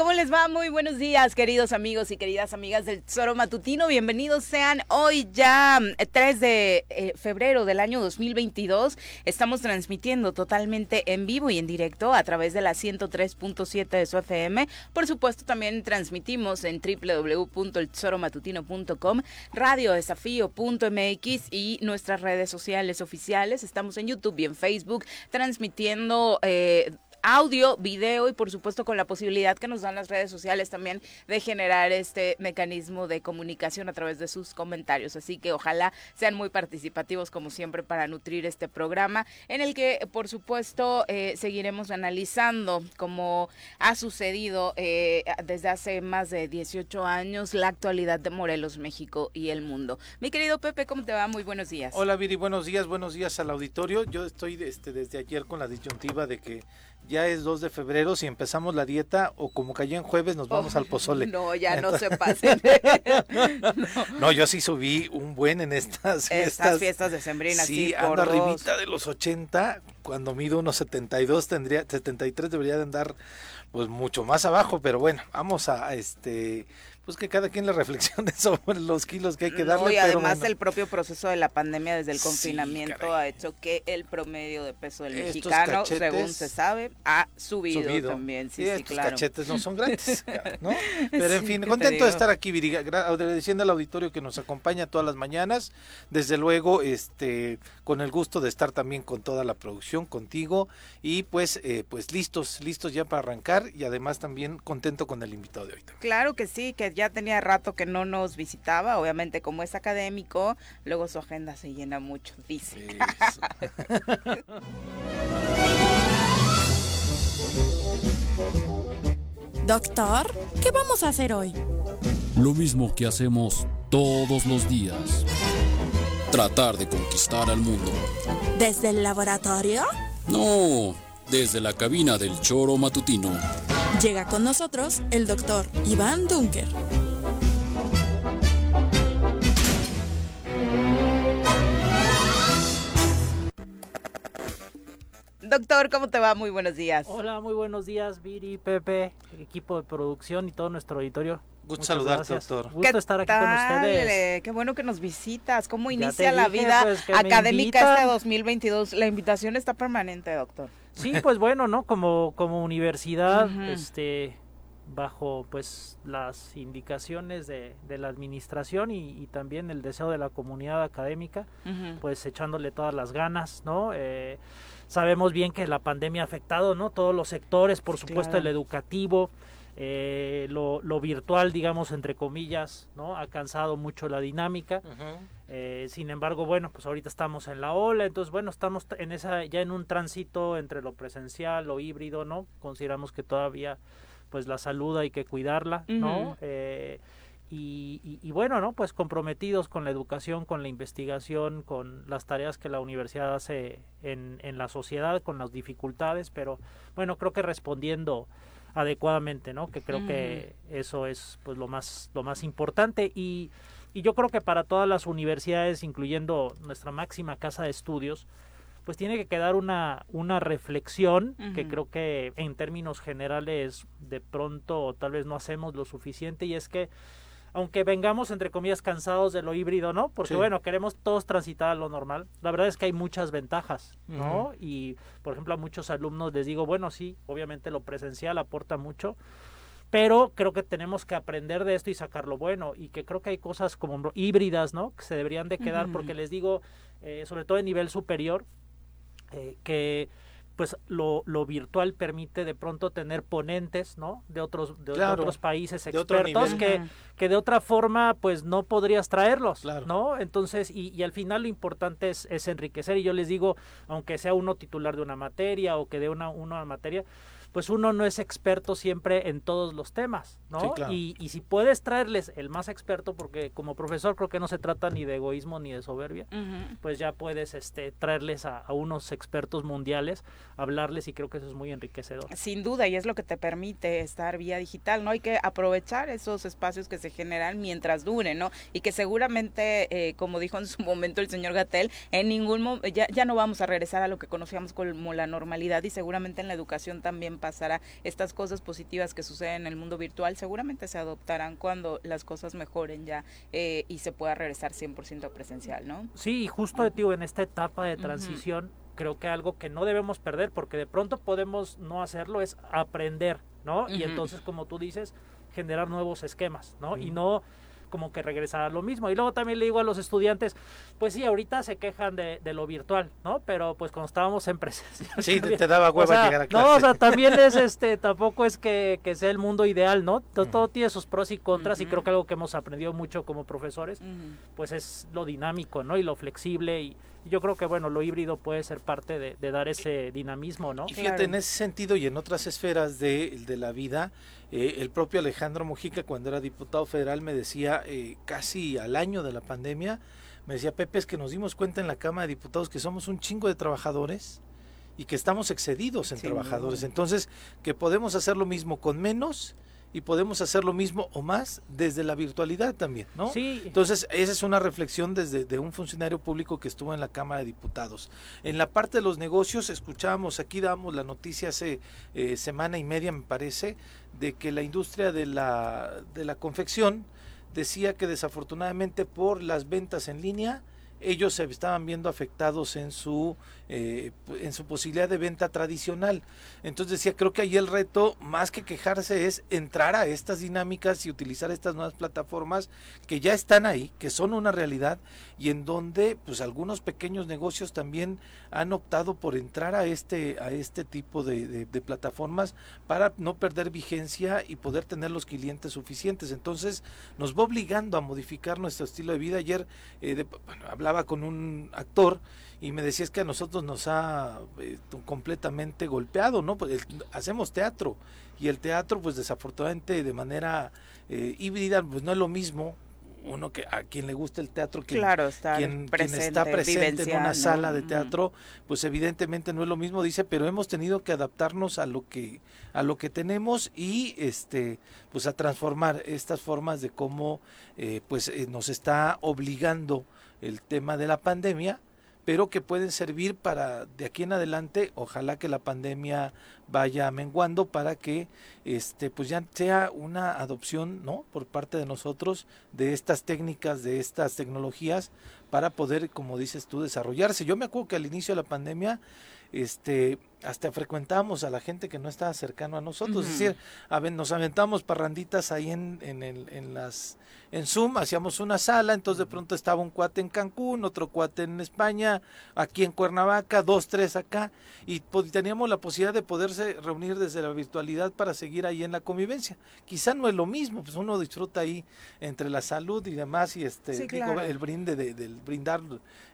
¿Cómo les va? Muy buenos días, queridos amigos y queridas amigas del Tesoro Matutino. Bienvenidos sean hoy ya 3 mm, de eh, febrero del año 2022. Estamos transmitiendo totalmente en vivo y en directo a través de la 103.7 de su FM. Por supuesto, también transmitimos en www.eltesoromatutino.com, radiodesafío.mx y nuestras redes sociales oficiales. Estamos en YouTube y en Facebook transmitiendo eh, audio, video y por supuesto con la posibilidad que nos dan las redes sociales también de generar este mecanismo de comunicación a través de sus comentarios. Así que ojalá sean muy participativos como siempre para nutrir este programa en el que por supuesto eh, seguiremos analizando como ha sucedido eh, desde hace más de 18 años la actualidad de Morelos, México y el mundo. Mi querido Pepe, ¿cómo te va? Muy buenos días. Hola Viri, buenos días, buenos días al auditorio. Yo estoy este, desde ayer con la disyuntiva de que ya es 2 de febrero, si empezamos la dieta o como cayó en jueves nos vamos al pozole. No, ya no se pasen. no. yo sí subí un buen en estas fiestas. Estas fiestas decembrinas, sí. Sí, ando arribita de los 80, cuando mido unos 72, tendría, 73 debería de andar pues mucho más abajo, pero bueno, vamos a este pues que cada quien le reflexione sobre los kilos que hay que darle. y además el propio proceso de la pandemia desde el confinamiento ha hecho que el promedio de peso del mexicano, según se sabe, ha subido, también. Sí, sí, claro. cachetes no son gratis, ¿no? Pero en fin, contento de estar aquí, Viri, agradeciendo al auditorio que nos acompaña todas las mañanas. Desde luego, este, con el gusto de estar también con toda la producción, contigo, y pues, eh, pues listos, listos ya para arrancar, y además también contento con el invitado de hoy. Claro que sí, que ya tenía rato que no nos visitaba, obviamente como es académico, luego su agenda se llena mucho, dice. Doctor, ¿qué vamos a hacer hoy? Lo mismo que hacemos todos los días. Tratar de conquistar al mundo. ¿Desde el laboratorio? No, desde la cabina del choro matutino. Llega con nosotros el doctor Iván Dunker. Doctor, ¿cómo te va? Muy buenos días. Hola, muy buenos días, Viri, Pepe, equipo de producción y todo nuestro auditorio. Gusto saludarte, doctor. Gusto estar aquí con ustedes. Qué bueno que nos visitas. ¿Cómo inicia la vida pues, académica este 2022? La invitación está permanente, doctor. Sí, pues bueno, ¿no? Como, como universidad, este bajo pues las indicaciones de, de la administración y, también el deseo de la comunidad académica, pues echándole todas las ganas, ¿no? Eh, sabemos bien que la pandemia ha afectado, ¿no? Todos los sectores, por supuesto el educativo, eh, lo, lo, virtual, digamos, entre comillas, ¿no? Ha cansado mucho la dinámica. Eh, sin embargo, bueno, pues ahorita estamos en la ola, entonces, bueno, estamos en esa, ya en un tránsito entre lo presencial, lo híbrido, ¿no? Consideramos que todavía, pues la salud hay que cuidarla, ¿no? Eh, y, y, bueno, ¿no? Pues comprometidos con la educación, con la investigación, con las tareas que la universidad hace en, en la sociedad, con las dificultades, pero bueno, creo que respondiendo adecuadamente, ¿no? Que creo que eso es pues lo más lo más importante. Y y yo creo que para todas las universidades, incluyendo nuestra máxima casa de estudios, pues tiene que quedar una, una reflexión que creo que en términos generales de pronto tal vez no hacemos lo suficiente. Y es que aunque vengamos entre comillas cansados de lo híbrido, ¿no? Porque bueno, queremos todos transitar a lo normal. La verdad es que hay muchas ventajas, ¿no? Y por ejemplo a muchos alumnos les digo, bueno, sí, obviamente lo presencial aporta mucho, pero creo que tenemos que aprender de esto y sacar lo bueno y que creo que hay cosas como híbridas, ¿no? Que se deberían de quedar porque les digo, eh, sobre todo en nivel superior, eh, que pues lo, lo, virtual permite de pronto tener ponentes, ¿no? De otros, de, otros países expertos que, que de otra forma pues no podrías traerlos, ¿no? Entonces, y, y, al final lo importante es, es enriquecer. Y yo les digo, aunque sea uno titular de una materia o que de una, una materia, pues uno no es experto siempre en todos los temas, ¿no? y, y, si puedes traerles el más experto, porque como profesor creo que no se trata ni de egoísmo ni de soberbia, pues ya puedes este, traerles a, unos expertos mundiales, hablarles y creo que eso es muy enriquecedor. Sin duda, y es lo que te permite estar vía digital, ¿no? Hay que aprovechar esos espacios que se generan mientras dure, ¿no? Y que seguramente, eh, como dijo en su momento el señor Gatel, en ningún momento, ya, ya no vamos a regresar a lo que conocíamos como la normalidad y seguramente en la educación también pasará. Estas cosas positivas que suceden en el mundo virtual seguramente se adoptarán cuando las cosas mejoren ya eh, y se pueda regresar 100% presencial, ¿no? Sí, justo digo, en esta etapa de transición, creo que algo que no debemos perder, porque de pronto podemos no hacerlo, es aprender, ¿no? Y entonces, como tú dices, generar nuevos esquemas, ¿no? Y no como que regresar a lo mismo. Y luego también le digo a los estudiantes, pues sí, ahorita se quejan de, lo virtual, ¿no? Pero pues cuando estábamos en presencia. Sí, te, daba hueva llegar a clase. No, o sea, también es este, tampoco es que, que sea el mundo ideal, ¿no? Todo, tiene sus pros y contras y creo que algo que hemos aprendido mucho como profesores, pues es lo dinámico, ¿no? Y lo flexible y, yo creo que bueno, lo híbrido puede ser parte de, dar ese dinamismo, ¿no? Y fíjate, en ese sentido y en otras esferas de, de la vida, eh, el propio Alejandro Mujica, cuando era diputado federal, me decía eh, casi al año de la pandemia, me decía Pepe, es que nos dimos cuenta en la Cámara de Diputados que somos un chingo de trabajadores y que estamos excedidos en trabajadores. Entonces, que podemos hacer lo mismo con menos y podemos hacer lo mismo o más desde la virtualidad también, ¿no? Sí. Entonces, esa es una reflexión desde de un funcionario público que estuvo en la Cámara de Diputados. En la parte de los negocios, escuchábamos, aquí damos la noticia hace eh, semana y media, me parece, de que la industria de la, de la confección decía que desafortunadamente por las ventas en línea, ellos se estaban viendo afectados en su eh, en su posibilidad de venta tradicional. Entonces decía, creo que ahí el reto, más que quejarse, es entrar a estas dinámicas y utilizar estas nuevas plataformas que ya están ahí, que son una realidad y en donde pues algunos pequeños negocios también han optado por entrar a este, a este tipo de, plataformas para no perder vigencia y poder tener los clientes suficientes. Entonces nos va obligando a modificar nuestro estilo de vida. Ayer eh, hablaba con un actor y me decías que a nosotros nos ha eh, completamente golpeado, ¿no? Pues hacemos teatro y el teatro pues desafortunadamente de manera eh, híbrida pues no es lo mismo uno que a quien le gusta el teatro quien, claro, está quien, está presente en una sala de teatro pues evidentemente no es lo mismo dice pero hemos tenido que adaptarnos a lo que a lo que tenemos y este pues a transformar estas formas de cómo eh, pues nos está obligando el tema de la pandemia pero que pueden servir para de aquí en adelante, ojalá que la pandemia vaya menguando para que este pues ya sea una adopción, ¿no? por parte de nosotros de estas técnicas, de estas tecnologías para poder, como dices tú, desarrollarse. Yo me acuerdo que al inicio de la pandemia este hasta frecuentábamos a la gente que no estaba cercano a nosotros, es decir, nos aventamos parranditas ahí en, en, el, en las en Zoom, hacíamos una sala, entonces de pronto estaba un cuate en Cancún, otro cuate en España, aquí en Cuernavaca, dos, tres acá, y teníamos la posibilidad de poderse reunir desde la virtualidad para seguir ahí en la convivencia. Quizá no es lo mismo, pues uno disfruta ahí entre la salud y demás, y este el brinde de, del brindar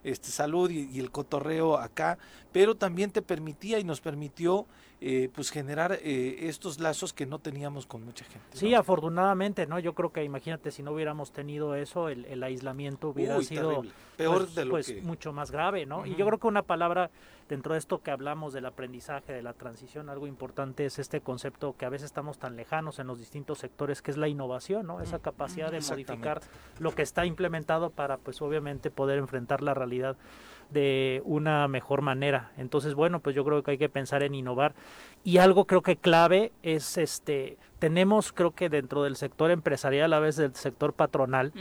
este salud y, el cotorreo acá, pero también te permitía y nos permitió eh, pues generar eh, estos lazos que no teníamos con mucha gente. Sí, afortunadamente, ¿no? Yo creo que imagínate si no hubiéramos tenido eso, el, aislamiento hubiera sido peor pues, de lo pues, mucho más grave, ¿no? Y yo creo que una palabra dentro de esto que hablamos del aprendizaje, de la transición, algo importante es este concepto que a veces estamos tan lejanos en los distintos sectores, que es la innovación, ¿no? Esa capacidad de modificar lo que está implementado para, pues obviamente, poder enfrentar la realidad de una mejor manera. Entonces, bueno, pues yo creo que hay que pensar en innovar. Y algo creo que clave es este tenemos, creo que dentro del sector empresarial, a veces del sector patronal,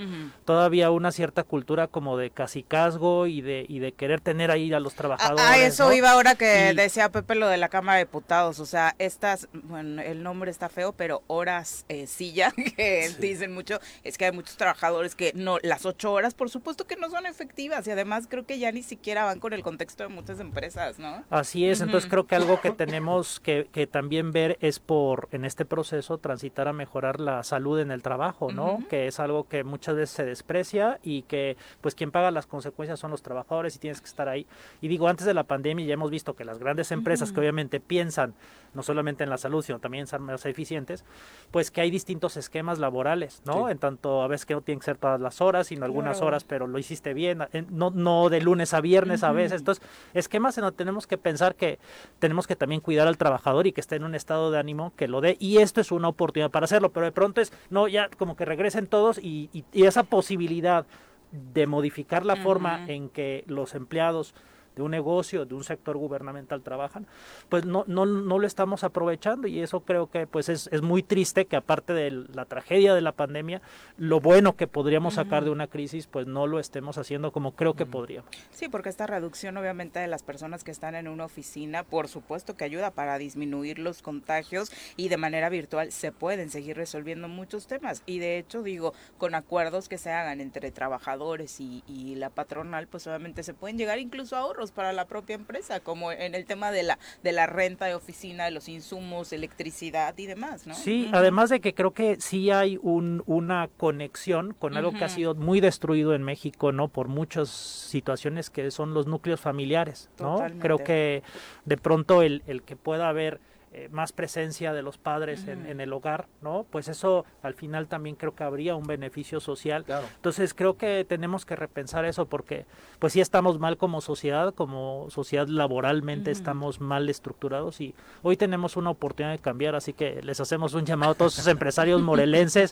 todavía una cierta cultura como de casicazgo y de, y de querer tener ahí a los trabajadores. Ah, eso iba ahora que decía Pepe lo de la Cámara de Diputados, o sea, estas, bueno, el nombre está feo, pero horas eh, silla, que dicen mucho, es que hay muchos trabajadores que no, las ocho horas, por supuesto que no son efectivas y además creo que ya ni siquiera van con el contexto de muchas empresas, ¿no? Así es, entonces creo que algo que tenemos que, que también ver es por, en este proceso, transitar a mejorar la salud en el trabajo, ¿no? Que es algo que muchas veces se desprecia y que pues quien paga las consecuencias son los trabajadores y tienes que estar ahí. Y digo, antes de la pandemia ya hemos visto que las grandes empresas que obviamente piensan no solamente en la salud, sino también en ser más eficientes, pues que hay distintos esquemas laborales, ¿no? En tanto a veces que no tienen que ser todas las horas, sino algunas horas, pero lo hiciste bien, no, no de lunes a viernes a veces. Entonces, esquemas en donde tenemos que pensar que tenemos que también cuidar al trabajador y que esté en un estado de ánimo que lo dé. Y esto es una oportunidad para hacerlo, pero de pronto es, no, ya como que regresen todos y, y, esa posibilidad de modificar la forma en que los empleados de un negocio, de un sector gubernamental trabajan, pues no, no, no lo estamos aprovechando y eso creo que pues es, es muy triste que aparte de la tragedia de la pandemia, lo bueno que podríamos sacar de una crisis, pues no lo estemos haciendo como creo que podríamos. Sí, porque esta reducción obviamente de las personas que están en una oficina, por supuesto que ayuda para disminuir los contagios y de manera virtual se pueden seguir resolviendo muchos temas. Y de hecho, digo, con acuerdos que se hagan entre trabajadores y, y la patronal, pues obviamente se pueden llegar incluso a ahorros para la propia empresa, como en el tema de la, de la renta de oficina, de los insumos, electricidad y demás, ¿no? Sí, además de que creo que sí hay un, una conexión con algo que ha sido muy destruido en México, ¿no? Por muchas situaciones que son los núcleos familiares, ¿no? Creo que de pronto el, el que pueda haber eh, más presencia de los padres en, el hogar, ¿no? Pues eso al final también creo que habría un beneficio social. Entonces creo que tenemos que repensar eso porque pues sí estamos mal como sociedad, como sociedad laboralmente estamos mal estructurados y hoy tenemos una oportunidad de cambiar, así que les hacemos un llamado a todos los empresarios morelenses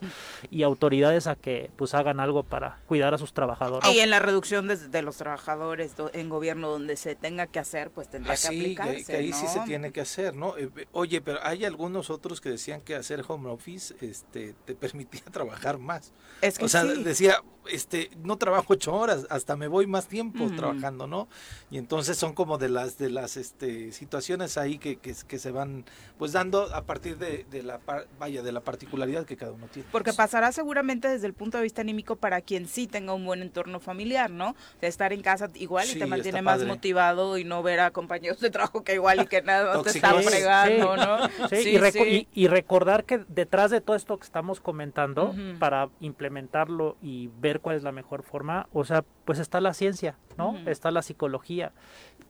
y autoridades a que pues hagan algo para cuidar a sus trabajadores. Y en la reducción de, los trabajadores en gobierno donde se tenga que hacer, pues tendría que aplicarse, que, ahí sí se tiene que hacer, ¿no? Eh, Oye, pero hay algunos otros que decían que hacer home office este, te permitía trabajar más. Es que o sea, decía, este, no trabajo ocho horas, hasta me voy más tiempo trabajando, ¿no? Y entonces son como de las, de las este, situaciones ahí que, que, se van pues dando a partir de, la vaya de la particularidad que cada uno tiene. Porque pasará seguramente desde el punto de vista anímico para quien sí tenga un buen entorno familiar, ¿no? De estar en casa igual y te mantiene más motivado y no ver a compañeros de trabajo que igual y que nada te están fregando, ¿no? Sí, y, recordar que detrás de todo esto que estamos comentando, para implementarlo y ver cuál es la mejor forma, o sea, pues está la ciencia, ¿no? Está la psicología,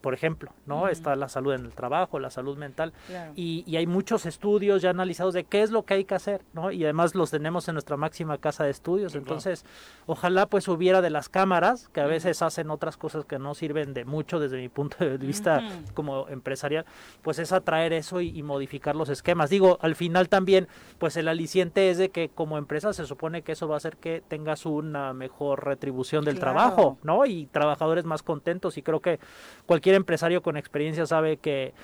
por ejemplo, ¿no? Está la salud en el trabajo, la salud mental. Y, hay muchos estudios ya analizados de qué es lo que hay que hacer, ¿no? Y además los tenemos en nuestra máxima casa de estudios. Entonces, ojalá pues hubiera de las cámaras, que a veces hacen otras cosas que no sirven de mucho desde mi punto de vista como empresarial, pues es atraer eso y, modificar los esquemas. Digo, al final también, pues el aliciente es de que como empresa se supone que eso va a hacer que tengas una mejor retribución del trabajo, ¿no? Y trabajadores más contentos. Y creo que cualquier empresario con experiencia sabe que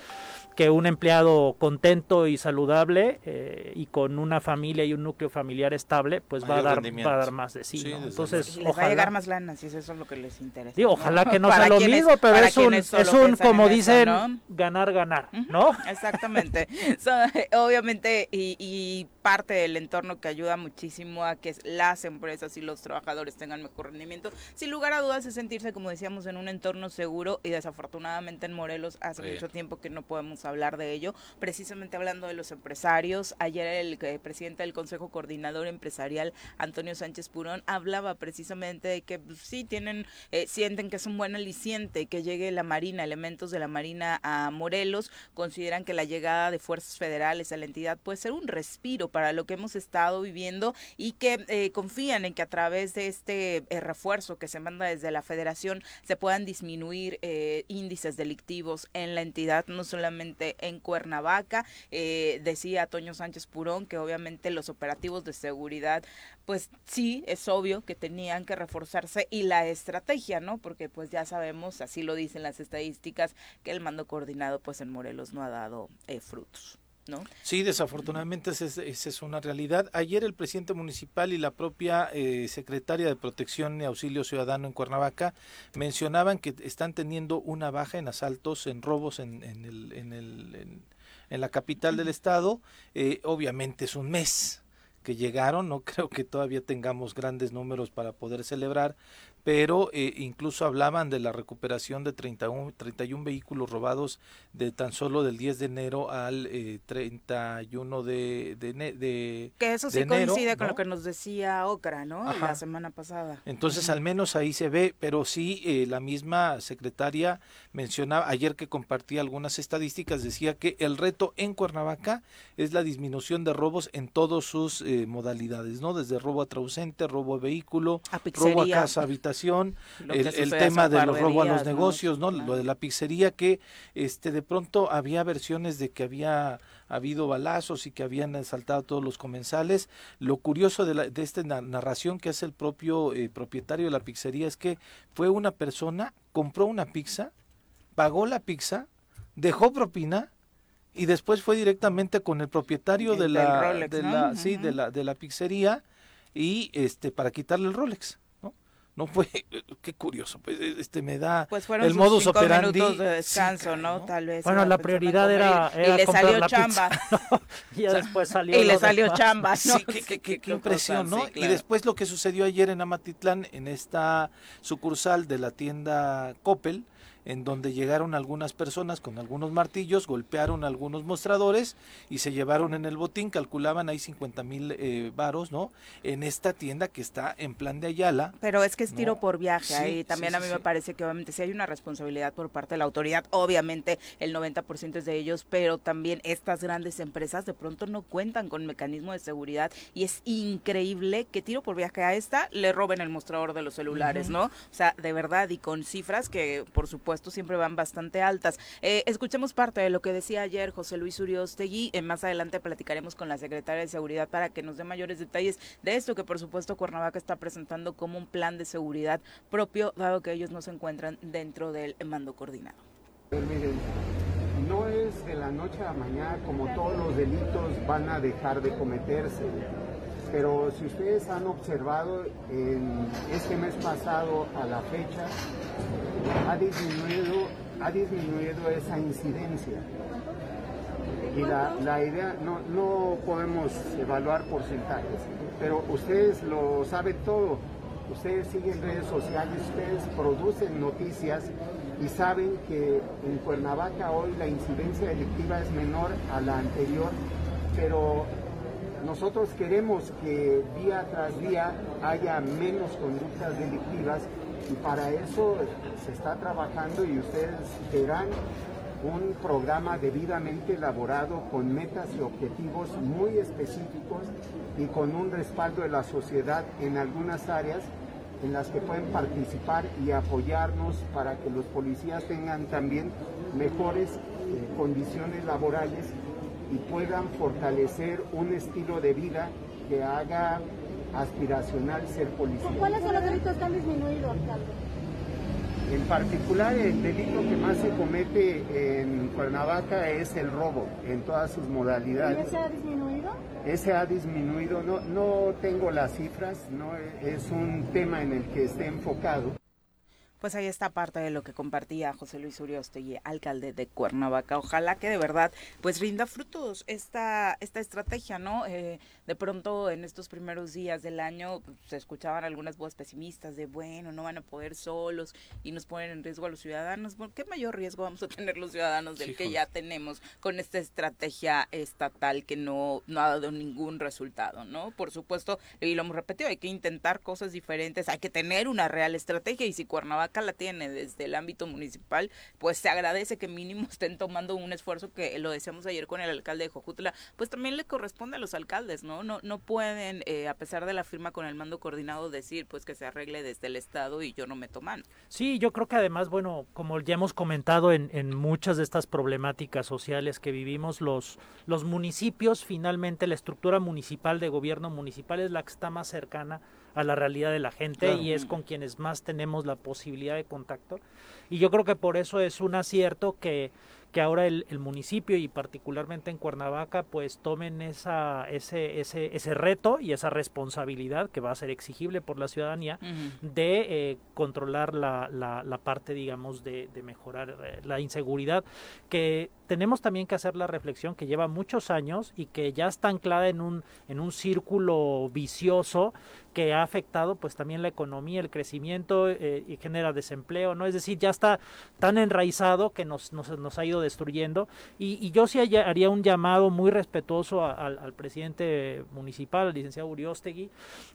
que un empleado contento y saludable eh, y con una familia y un núcleo familiar estable, pues va a, dar, va a dar más de sí. Entonces, les va a llegar más lana, si eso es lo que les interesa. Sí, ojalá que no sea lo mismo, pero es un, es un como dicen, ganar, ganar, ¿no? Exactamente. obviamente, y, y, parte del entorno que ayuda muchísimo a que las empresas y los trabajadores tengan mejor rendimiento, sin lugar a dudas es sentirse, como decíamos, en un entorno seguro y desafortunadamente en Morelos hace mucho tiempo que no podemos hablar de ello, precisamente hablando de los empresarios. Ayer el eh, presidente del Consejo Coordinador Empresarial, Antonio Sánchez Purón, hablaba precisamente de que pues, sí tienen, eh, sienten que es un buen aliciente que llegue la Marina, elementos de la Marina a Morelos, consideran que la llegada de fuerzas federales a la entidad puede ser un respiro para lo que hemos estado viviendo y que eh, confían en que a través de este refuerzo que se manda desde la federación se puedan disminuir índices delictivos en la entidad, no solamente en Cuernavaca. Eh, decía Toño Sánchez Purón que obviamente los operativos de seguridad, pues sí, es obvio que tenían que reforzarse y la estrategia, ¿no? Porque pues ya sabemos, así lo dicen las estadísticas, que el mando coordinado pues en Morelos no ha dado eh, frutos. ¿No? Sí, desafortunadamente esa es, una realidad. Ayer el presidente municipal y la propia eh, secretaria de Protección y Auxilio Ciudadano en Cuernavaca mencionaban que están teniendo una baja en asaltos, en robos en, en, el, en, el, en, la capital del estado. Eh, obviamente es un mes que llegaron, no creo que todavía tengamos grandes números para poder celebrar, pero eh, incluso hablaban de la recuperación de 31, 31 vehículos robados de tan solo del 10 de enero al eh, 31 de, de, de Que eso sí coincide con lo que nos decía Ocra, ¿no? La semana pasada. Entonces, al menos ahí se ve, pero sí, eh, la misma secretaria mencionaba, ayer que compartía algunas estadísticas, decía que el reto en Cuernavaca es la disminución de robos en todas sus eh, modalidades, ¿no? Desde robo a trausente, robo a vehículo, robo a casa, habitación el, tema de los robos a los negocios, ¿no? Lo de la pizzería que este de pronto había versiones de que había habido balazos y que habían asaltado todos los comensales. Lo curioso de, la, de esta narración que hace el propio eh, propietario de la pizzería es que fue una persona, compró una pizza, pagó la pizza, dejó propina y después fue directamente con el propietario de la, de la, sí, de la, de la pizzería y este para quitarle el Rolex no fue qué curioso pues e, este me da pues fueron el modus operandi. minutos de descanso no tal vez bueno la prioridad era, y le salió chamba. Y después salió y le salió chamba sí qué, qué, qué, impresión no y después lo que sucedió ayer en Amatitlán en esta sucursal de la tienda Coppel en donde llegaron algunas personas con algunos martillos, golpearon algunos mostradores y se llevaron en el botín, calculaban ahí 50 mil eh, varos, ¿no? En esta tienda que está en plan de Ayala. Pero es que es tiro por viaje, ahí también a mí me parece que obviamente si hay una responsabilidad por parte de la autoridad, obviamente el 90% es de ellos, pero también estas grandes empresas de pronto no cuentan con mecanismo de seguridad y es increíble que tiro por viaje a esta le roben el mostrador de los celulares, ¿no? O sea, de verdad y con cifras que por supuesto siempre van bastante altas. Eh, escuchemos parte de lo que decía ayer José Luis Uriostegui. Eh, más adelante platicaremos con la secretaria de Seguridad para que nos dé mayores detalles de esto que por supuesto Cuernavaca está presentando como un plan de seguridad propio, dado que ellos no se encuentran dentro del mando coordinado. No es de la noche a la mañana como todos los delitos van a dejar de cometerse pero si ustedes han observado en este mes pasado a la fecha, ha disminuido, ha disminuido esa incidencia. Y la, idea, no, no podemos evaluar porcentajes, pero ustedes lo saben todo. Ustedes siguen redes sociales, ustedes producen noticias y saben que en Cuernavaca hoy la incidencia delictiva es menor a la anterior, pero nosotros queremos que día tras día haya menos conductas delictivas y para eso se está trabajando y ustedes verán un programa debidamente elaborado con metas y objetivos muy específicos y con un respaldo de la sociedad en algunas áreas en las que pueden participar y apoyarnos para que los policías tengan también mejores eh, condiciones laborales y puedan fortalecer un estilo de vida que haga aspiracional ser policía. ¿Cuáles son los delitos que han disminuido, alcalde? En particular, el delito que más se comete en Cuernavaca es el robo, en todas sus modalidades. ¿Y ese ha disminuido? Ese ha disminuido, no, no tengo las cifras, no es un tema en el que esté enfocado. Pues ahí está parte de lo que compartía José Luis Uriostegui, alcalde de Cuernavaca. Ojalá que de verdad pues rinda frutos esta, esta estrategia, ¿no? Eh, de pronto en estos primeros días del año se escuchaban algunas voces pesimistas de, bueno, no van a poder solos y nos ponen en riesgo a los ciudadanos. ¿Qué mayor riesgo vamos a tener los ciudadanos del que ya tenemos con esta estrategia estatal que no, no ha dado ningún resultado, ¿no? Por supuesto, y lo hemos repetido, hay que intentar cosas diferentes, hay que tener una real estrategia y si Cuernavaca la tiene desde el ámbito municipal, pues se agradece que mínimo estén tomando un esfuerzo que lo decíamos ayer con el alcalde de Jojutla, pues también le corresponde a los alcaldes, ¿no? No, no pueden, eh, a pesar de la firma con el mando coordinado, decir pues que se arregle desde el Estado y yo no me toman. Sí, yo creo que además, bueno, como ya hemos comentado en, en muchas de estas problemáticas sociales que vivimos, los, los municipios, finalmente la estructura municipal de gobierno municipal es la que está más cercana a la realidad de la gente y es con quienes más tenemos la posibilidad de contacto. Y yo creo que por eso es un acierto que que ahora el, municipio y particularmente en Cuernavaca pues tomen esa, ese, ese, ese reto y esa responsabilidad que va a ser exigible por la ciudadanía de eh, controlar la, la, parte digamos de, de mejorar eh, la inseguridad que tenemos también que hacer la reflexión que lleva muchos años y que ya está anclada en un, en un círculo vicioso que ha afectado pues también la economía, el crecimiento eh, y genera desempleo, ¿no? Es decir, ya está tan enraizado que nos, nos, nos ha ido destruyendo. Y, yo sí haría un llamado muy respetuoso al presidente municipal, al licenciado Uriostegui,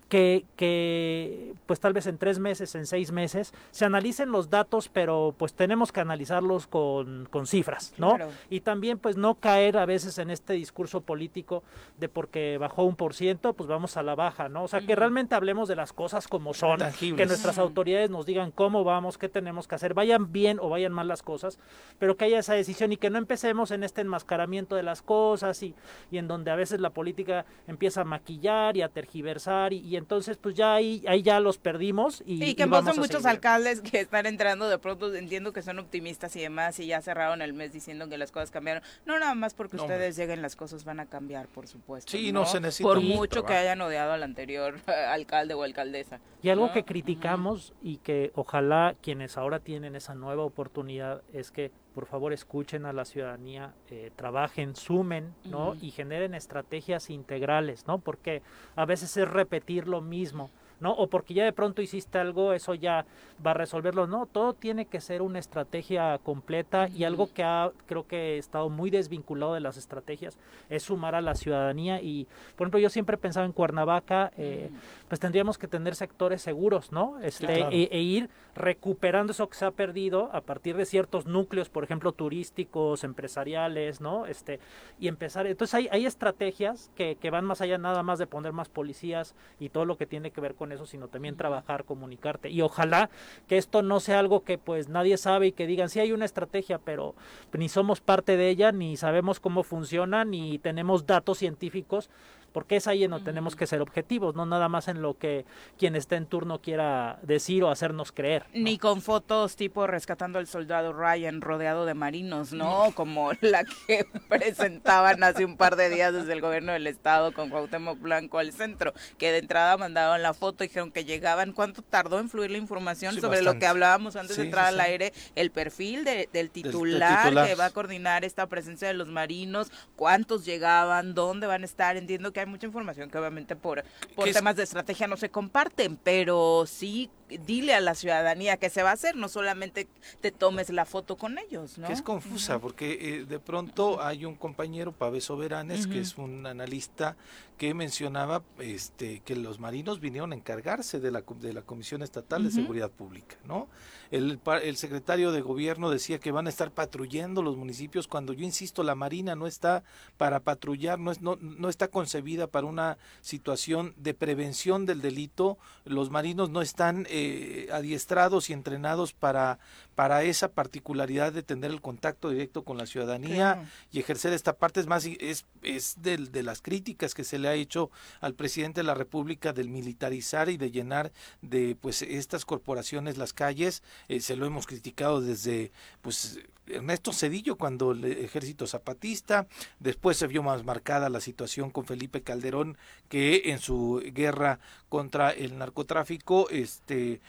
que, que pues tal vez en tres meses, en seis meses, se analicen los datos, pero pues tenemos que analizarlos con, con cifras, ¿no? Y también pues no caer a veces en este discurso político de porque bajó un por ciento, pues vamos a la baja, ¿no? O sea, que realmente hablemos de las cosas como son, que nuestras autoridades nos digan cómo vamos, qué tenemos que hacer, vayan bien o vayan mal las cosas, pero que haya esa decisión oposición y que no empecemos en este enmascaramiento de las cosas y, y en donde a veces la política empieza a maquillar y a tergiversar y, entonces pues ya ahí, ahí ya los perdimos y, y que y muchos alcaldes que están entrando de pronto entiendo que son optimistas y demás y ya cerraron el mes diciendo que las cosas cambiaron. No nada más porque ustedes lleguen las cosas van a cambiar por supuesto sí no, se necesita por mucho que hayan odiado al anterior alcalde o alcaldesa y algo que criticamos y que ojalá quienes ahora tienen esa nueva oportunidad es que por favor escuchen a la ciudadanía, eh, trabajen, sumen, ¿no? Y generen estrategias integrales, ¿no? Porque a veces es repetir lo mismo. ¿No? O porque ya de pronto hiciste algo, eso ya va a resolverlo. No, todo tiene que ser una estrategia completa y algo que ha, creo que he estado muy desvinculado de las estrategias es sumar a la ciudadanía y, por ejemplo, yo siempre he pensado en Cuernavaca, eh, pues tendríamos que tener sectores seguros, ¿no? Este, e, e, ir recuperando eso que se ha perdido a partir de ciertos núcleos, por ejemplo, turísticos, empresariales, ¿no? Este, y empezar, entonces hay, hay estrategias que, que van más allá nada más de poner más policías y todo lo que tiene que ver con eso, sino también trabajar, comunicarte. Y ojalá que esto no sea algo que pues nadie sabe y que digan, sí hay una estrategia, pero ni somos parte de ella, ni sabemos cómo funciona, ni tenemos datos científicos porque es ahí en donde tenemos que ser objetivos, no nada más en lo que quien esté en turno quiera decir o hacernos creer. Ni con fotos tipo rescatando al soldado Ryan rodeado de marinos, ¿no? Como la que presentaban hace un par de días desde el gobierno del estado con Cuauhtémoc Blanco al centro, que de entrada mandaban la foto y dijeron que llegaban, ¿cuánto tardó en fluir la información sobre lo que hablábamos antes de entrar al aire? El perfil del, titular que va a coordinar esta presencia de los marinos, cuántos llegaban, dónde van a estar, entiendo que hay mucha información que obviamente por, por temas de estrategia no se comparten, pero sí dile a la ciudadanía que se va a hacer, no solamente te tomes la foto con ellos, ¿no? Que es confusa, porque eh, de pronto hay un compañero, Pave Soberanes, que es un analista que mencionaba este que los marinos vinieron a encargarse de la, de la Comisión Estatal de Seguridad Pública, ¿no? El, el secretario de gobierno decía que van a estar patrullando los municipios cuando yo insisto, la Marina no está para patrullar, no, es, no, no está concebida para una situación de prevención del delito, los marinos no están eh, adiestrados y entrenados para, para esa particularidad de tener el contacto directo con la ciudadanía y ejercer esta parte, es más, es, es de, de las críticas que se le ha hecho al presidente de la República del militarizar y de llenar de pues estas corporaciones las calles eh, se lo hemos criticado desde pues Ernesto Cedillo cuando el ejército zapatista, después se vio más marcada la situación con Felipe Calderón que en su guerra contra el narcotráfico este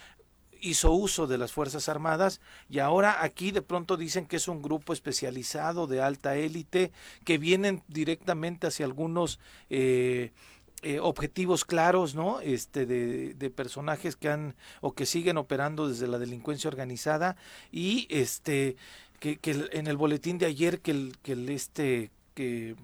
hizo uso de las Fuerzas Armadas y ahora aquí de pronto dicen que es un grupo especializado de alta élite que vienen directamente hacia algunos eh, eh, objetivos claros, ¿no? Este de, de, personajes que han o que siguen operando desde la delincuencia organizada y este que, que en el boletín de ayer que el que el este que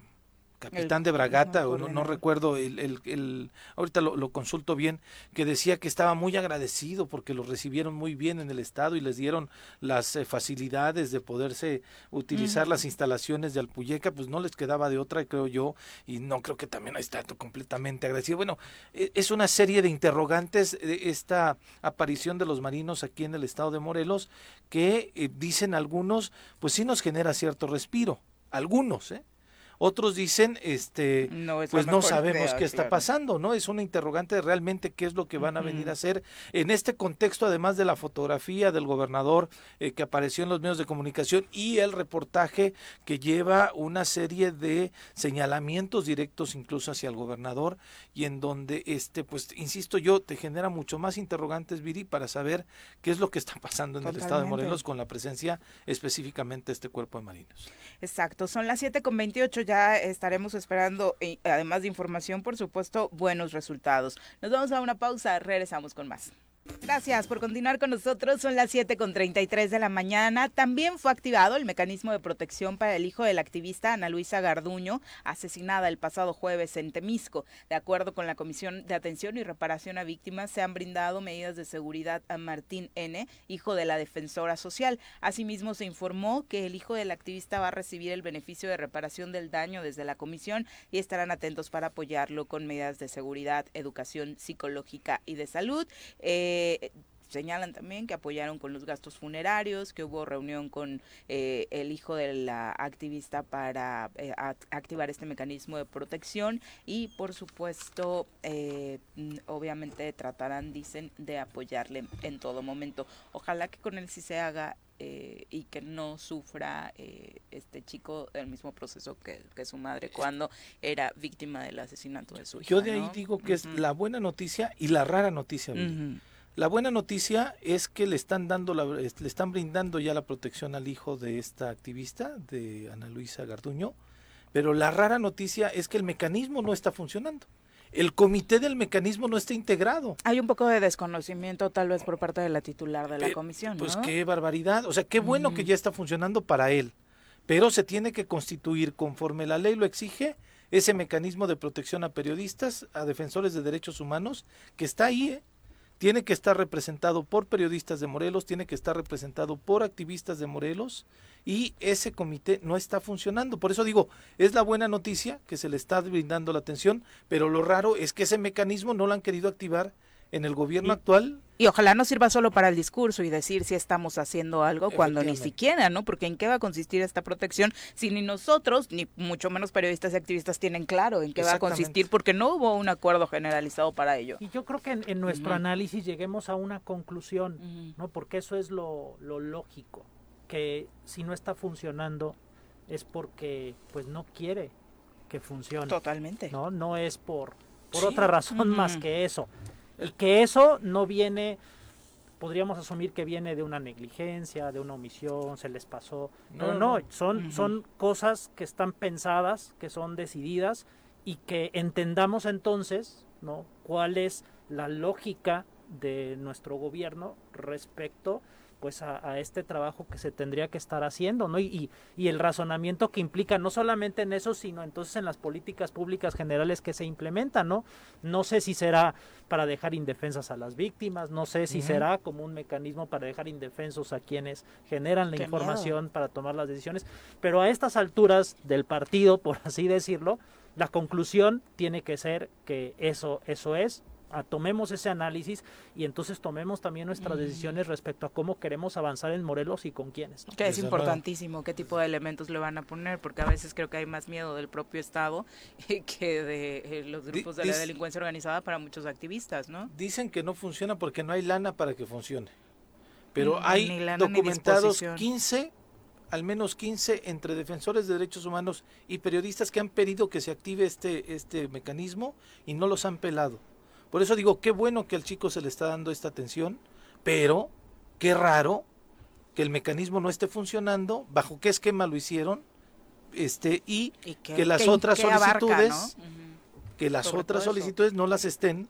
capitán de Bragata, o no, recuerdo, el, el, ahorita lo, consulto bien, que decía que estaba muy agradecido porque lo recibieron muy bien en el Estado y les dieron las eh, facilidades de poderse utilizar las instalaciones de Alpuyeca, pues no les quedaba de otra, creo yo, y no creo que también está completamente agradecido. Bueno, e, es una serie de interrogantes de esta aparición de los marinos aquí en el Estado de Morelos que eh, dicen algunos, pues sí nos genera cierto respiro, algunos, ¿eh? Otros dicen, este, pues no sabemos qué está pasando, ¿no? Es una interrogante de realmente qué es lo que van a venir a hacer en este contexto, además de la fotografía del gobernador eh, que apareció en los medios de comunicación y el reportaje que lleva una serie de señalamientos directos incluso hacia el gobernador y en donde, este, pues, insisto yo, te genera mucho más interrogantes, Viri, para saber qué es lo que está pasando en el estado de Morelos con la presencia específicamente de este cuerpo de marinos. Exacto, son las siete con veintiocho ya estaremos esperando, eh, además de información, por supuesto, buenos resultados. Nos vamos a una pausa, regresamos con más. Gracias por continuar con nosotros. Son las 7 con 33 de la mañana. También fue activado el mecanismo de protección para el hijo de la activista Ana Luisa Garduño, asesinada el pasado jueves en Temisco. De acuerdo con la Comisión de Atención y Reparación a Víctimas, se han brindado medidas de seguridad a Martín N., hijo de la defensora social. Asimismo, se informó que el hijo del activista va a recibir el beneficio de reparación del daño desde la comisión y estarán atentos para apoyarlo con medidas de seguridad, educación psicológica y de salud. Eh, señalan también que apoyaron con los gastos funerarios, que hubo reunión con eh, el hijo de la activista para eh, activar este mecanismo de protección y por supuesto, eh, obviamente tratarán, dicen, de apoyarle en todo momento. Ojalá que con él sí se haga y que no sufra este chico el mismo proceso que, su madre cuando era víctima del asesinato de su hijo. Yo de ahí digo que es la buena noticia y la rara noticia. La buena noticia es que le están dando la, le están brindando ya la protección al hijo de esta activista, de Ana Luisa Garduño, pero la rara noticia es que el mecanismo no está funcionando. El comité del mecanismo no está integrado. Hay un poco de desconocimiento tal vez por parte de la titular de la comisión. Pues qué barbaridad. O sea, qué bueno que ya está funcionando para él. Pero se tiene que constituir conforme la ley lo exige ese mecanismo de protección a periodistas, a defensores de derechos humanos, que está ahí, ¿eh? Tiene que estar representado por periodistas de Morelos, tiene que estar representado por activistas de Morelos y ese comité no está funcionando. Por eso digo, es la buena noticia que se le está brindando la atención, pero lo raro es que ese mecanismo no lo han querido activar en el gobierno actual. Y ojalá no sirva solo para el discurso y decir si estamos haciendo algo cuando ni siquiera, ¿no? Porque en qué va a consistir esta protección si ni nosotros, ni mucho menos periodistas y activistas tienen claro en qué va a consistir, porque no hubo un acuerdo generalizado para ello. Y yo creo que en, nuestro análisis lleguemos a una conclusión, ¿no? Porque eso es lo, lo lógico, que si no está funcionando es porque pues no quiere que funcione. Totalmente. No, no es por, por otra razón más que eso. Y que eso no viene, podríamos asumir que viene de una negligencia, de una omisión, se les pasó. No, no, son, son cosas que están pensadas, que son decididas y que entendamos entonces, ¿no? ¿Cuál es la lógica de nuestro gobierno respecto pues a, este trabajo que se tendría que estar haciendo, ¿no? Y, y, el razonamiento que implica no solamente en eso, sino entonces en las políticas públicas generales que se implementan, ¿no? No sé si será para dejar indefensas a las víctimas, no sé si será como un mecanismo para dejar indefensos a quienes generan la información para tomar las decisiones, pero a estas alturas del partido, por así decirlo, la conclusión tiene que ser que eso, eso es, tomemos ese análisis y entonces tomemos también nuestras decisiones respecto a cómo queremos avanzar en Morelos y con quiénes. Que es importantísimo qué tipo de elementos le van a poner, porque a veces creo que hay más miedo del propio Estado que de eh, los grupos de la delincuencia organizada para muchos activistas, ¿no? Dicen que no funciona porque no hay lana para que funcione, pero hay documentados 15 al menos 15 entre defensores de derechos humanos y periodistas que han pedido que se active este, este mecanismo y no los han pelado. Por eso digo, qué bueno que al chico se le está dando esta atención, pero qué raro que el mecanismo no esté funcionando, bajo qué esquema lo hicieron, este, y, que las otras solicitudes, que las otras solicitudes no las estén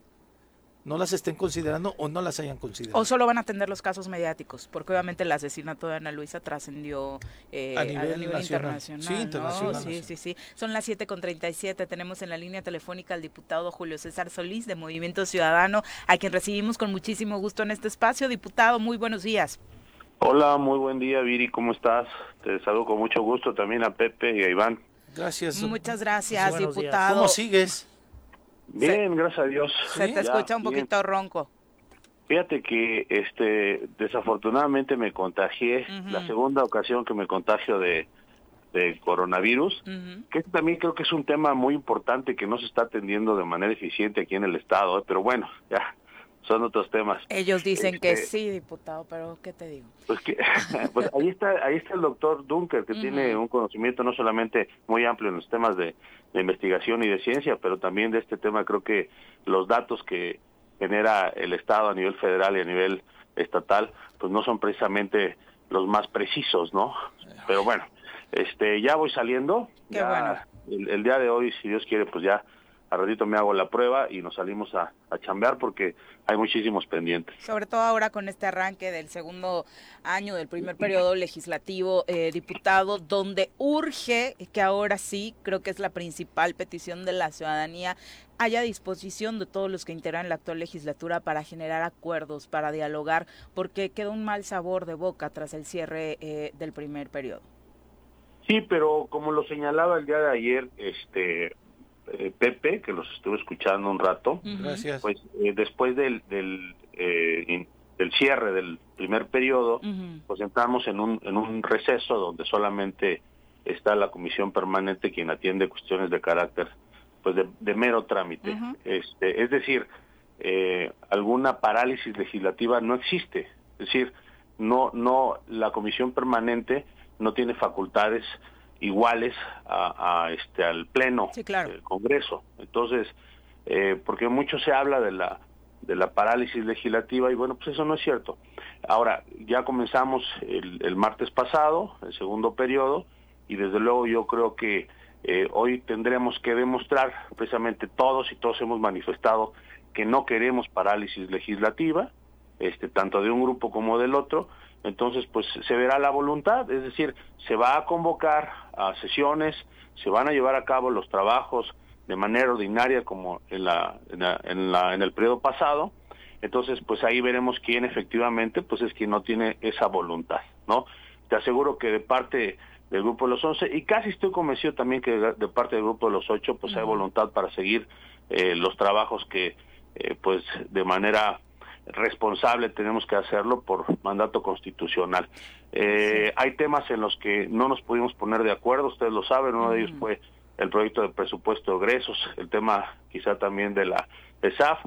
no las estén considerando o no las hayan considerado. O solo van a atender los casos mediáticos, porque obviamente el asesinato de Ana Luisa trascendió eh, a nivel, internacional. Sí, internacional. Sí, sí, sí. Son las 7.37. Tenemos en la línea telefónica al diputado Julio César Solís de Movimiento Ciudadano, a quien recibimos con muchísimo gusto en este espacio. Diputado, muy buenos días. Hola, muy buen día, Viri, ¿cómo estás? Te saludo con mucho gusto también a Pepe y a Iván. Gracias. Muchas gracias, diputado. ¿Cómo sigues? Bien, gracias a Dios. Se te escucha un poquito ronco. Fíjate que este desafortunadamente me contagié, la segunda ocasión que me contagio de, de coronavirus, que también creo que es un tema muy importante que no se está atendiendo de manera eficiente aquí en el Estado, ¿eh? pero bueno, ya son otros temas. Ellos dicen que este, sí, diputado, pero ¿qué te digo? Pues, que, pues ahí está ahí está el doctor Dunker, que tiene un conocimiento no solamente muy amplio en los temas de, de investigación y de ciencia, pero también de este tema creo que los datos que genera el Estado a nivel federal y a nivel estatal, pues no son precisamente los más precisos, ¿no? Pero bueno, este ya voy saliendo. ya el, día de hoy, si Dios quiere, pues ya a ratito me hago la prueba y nos salimos a, a chambear porque hay muchísimos pendientes. Sobre todo ahora con este arranque del segundo año del primer periodo legislativo, eh, diputado, donde urge que ahora sí, creo que es la principal petición de la ciudadanía, haya disposición de todos los que integran la actual legislatura para generar acuerdos, para dialogar, porque queda un mal sabor de boca tras el cierre eh, del primer periodo. Sí, pero como lo señalaba el día de ayer, este eh, Pepe, que los estuve escuchando un rato. Gracias. Pues eh, después del, del eh, del cierre del primer periodo, pues entramos en un, en un receso donde solamente está la comisión permanente quien atiende cuestiones de carácter pues de, mero trámite. este, es decir, eh, alguna parálisis legislativa no existe. Es decir, no, no, la comisión permanente no tiene facultades iguales a, este al pleno del Congreso. Entonces, eh, porque mucho se habla de la de la parálisis legislativa y bueno, pues eso no es cierto. Ahora, ya comenzamos el, el martes pasado, el segundo periodo, y desde luego yo creo que eh, hoy tendremos que demostrar, precisamente todos y todos hemos manifestado que no queremos parálisis legislativa, este, tanto de un grupo como del otro, entonces pues se verá la voluntad, es decir, se va a convocar a sesiones, se van a llevar a cabo los trabajos de manera ordinaria como en la, en, la, en el periodo pasado, entonces pues ahí veremos quién efectivamente pues es quien no tiene esa voluntad, ¿no? Te aseguro que de parte del grupo de los 11 y casi estoy convencido también que de parte del grupo de los 8 pues hay voluntad para seguir eh, los trabajos que eh, pues de manera responsable tenemos que hacerlo por mandato constitucional. Eh, hay temas en los que no nos pudimos poner de acuerdo, ustedes lo saben, uno de ellos fue el proyecto de presupuesto de egresos, el tema quizá también de la SAF,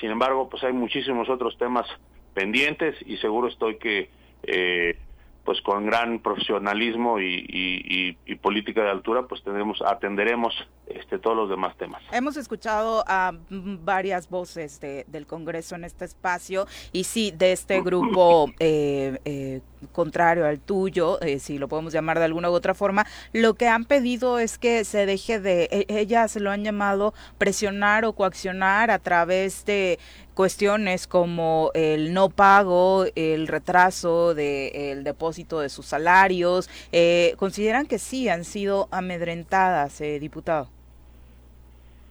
sin embargo, pues hay muchísimos otros temas pendientes y seguro estoy que eh, pues con gran profesionalismo y, política de altura, pues tendremos, atenderemos este, todos los demás temas. Hemos escuchado a varias voces del Congreso en este espacio y sí, de este grupo eh, eh, contrario al tuyo, eh, si lo podemos llamar de alguna u otra forma, lo que han pedido es que se deje de, e, ellas lo han llamado presionar o coaccionar a través de cuestiones como el no pago, el retraso del depósito de sus salarios, eh, consideran que sí han sido amedrentadas, eh, diputado.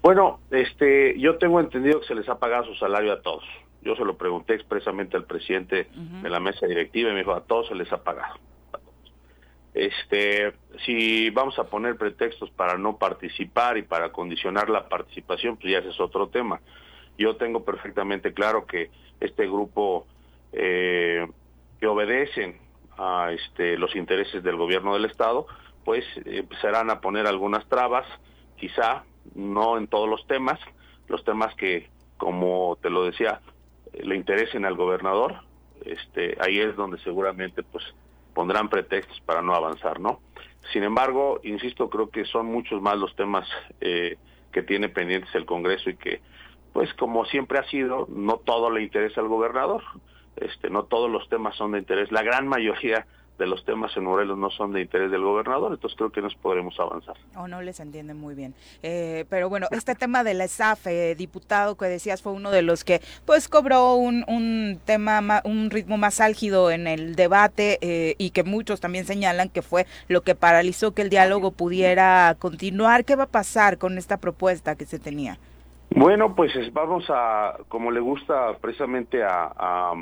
Bueno, este, yo tengo entendido que se les ha pagado su salario a todos. Yo se lo pregunté expresamente al presidente de la mesa directiva y me dijo a todos se les ha pagado. Este, si vamos a poner pretextos para no participar y para condicionar la participación, pues ya ese es otro tema. Yo tengo perfectamente claro que este grupo eh, que obedecen a este, los intereses del gobierno del Estado, pues empezarán a poner algunas trabas, quizá no en todos los temas, los temas que, como te lo decía, le interesen al gobernador, este, ahí es donde seguramente pues pondrán pretextos para no avanzar, ¿no? Sin embargo, insisto, creo que son muchos más los temas eh, que tiene pendientes el Congreso y que pues como siempre ha sido, no todo le interesa al gobernador, este, no todos los temas son de interés, la gran mayoría de los temas en Morelos no son de interés del gobernador, entonces creo que nos podremos avanzar. O no les entiende muy bien. Eh, pero bueno, este tema de la SAF, eh, diputado, que decías fue uno de los que pues cobró un, un tema, un ritmo más álgido en el debate eh, y que muchos también señalan que fue lo que paralizó que el diálogo pudiera continuar. ¿Qué va a pasar con esta propuesta que se tenía? Bueno, pues vamos a, como le gusta precisamente a,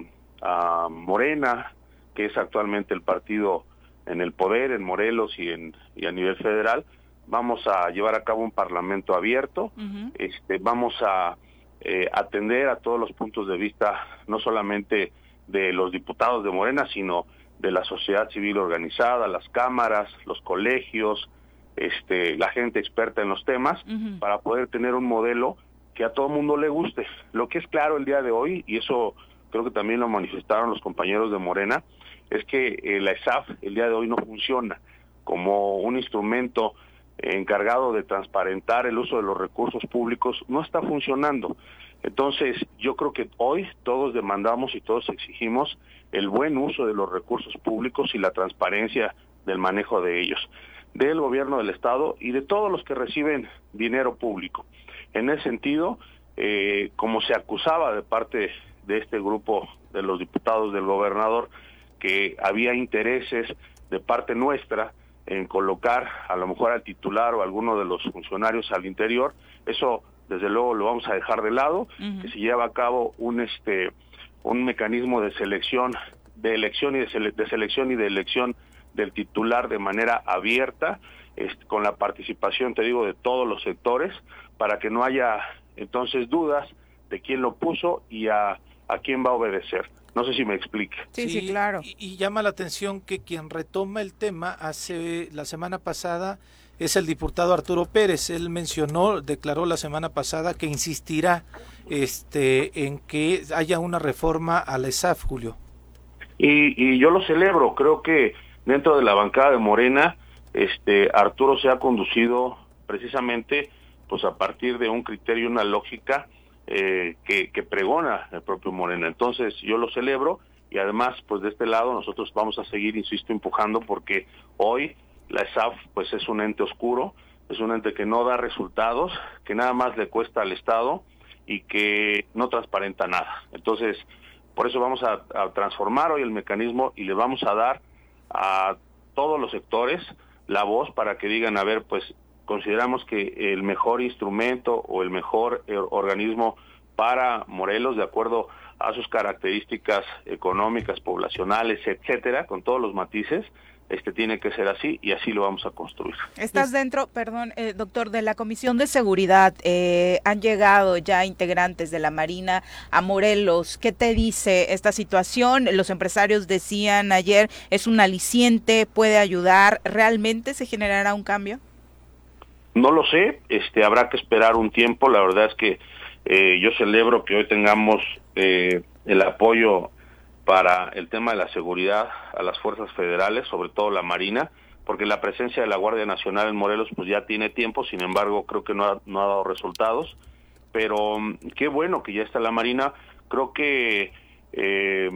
a, Morena, que es actualmente el partido en el poder en Morelos y, en, y a nivel federal, vamos a llevar a cabo un parlamento abierto, este, vamos a eh, atender a todos los puntos de vista, no solamente de los diputados de Morena, sino de la sociedad civil organizada, las cámaras, los colegios, este, la gente experta en los temas, para poder tener un modelo que a todo mundo le guste. Lo que es claro el día de hoy, y eso creo que también lo manifestaron los compañeros de Morena, es que eh, la ESAF el día de hoy no funciona como un instrumento encargado de transparentar el uso de los recursos públicos, no está funcionando. Entonces, yo creo que hoy todos demandamos y todos exigimos el buen uso de los recursos públicos y la transparencia del manejo de ellos, del gobierno del Estado y de todos los que reciben dinero público. En ese sentido, eh, como se acusaba de parte de este grupo de los diputados del gobernador, que había intereses de parte nuestra en colocar a lo mejor al titular o a alguno de los funcionarios al interior, eso desde luego lo vamos a dejar de lado, que se lleva a cabo un este un mecanismo de selección, de elección y de, de selección y de elección del titular de manera abierta, este, con la participación, te digo, de todos los sectores, para que no haya entonces dudas de quién lo puso y a, a quién va a obedecer. No sé si me explique. Sí, sí, claro. Y, llama la atención que quien retoma el tema hace la semana pasada es el diputado Arturo Pérez. Él mencionó, declaró la semana pasada que insistirá este, en que haya una reforma a la ESAF, Julio. Y, y yo lo celebro. Creo que dentro de la bancada de Morena, este Arturo se ha conducido precisamente pues a partir de un criterio, una lógica eh, que, que, pregona el propio Morena. Entonces yo lo celebro y además pues de este lado nosotros vamos a seguir, insisto, empujando porque hoy la ESAF pues es un ente oscuro, es un ente que no da resultados, que nada más le cuesta al Estado y que no transparenta nada. Entonces, por eso vamos a, a transformar hoy el mecanismo y le vamos a dar a todos los sectores la voz para que digan, a ver, pues consideramos que el mejor instrumento o el mejor eh, organismo para Morelos, de acuerdo a sus características económicas, poblacionales, etcétera, con todos los matices, este tiene que ser así y así lo vamos a construir. Estás dentro, perdón, eh, doctor, de la Comisión de Seguridad. Eh, han llegado ya integrantes de la Marina a Morelos. ¿Qué te dice esta situación? Los empresarios decían ayer, es un aliciente, puede ayudar. ¿Realmente se generará un cambio? No lo sé, este habrá que esperar un tiempo. La verdad es que eh, yo celebro que hoy tengamos eh, el apoyo para el tema de la seguridad a las fuerzas federales, sobre todo la Marina, porque la presencia de la Guardia Nacional en Morelos pues ya tiene tiempo, sin embargo creo que no ha, no ha dado resultados, pero mm, qué bueno que ya está la Marina, creo que eh,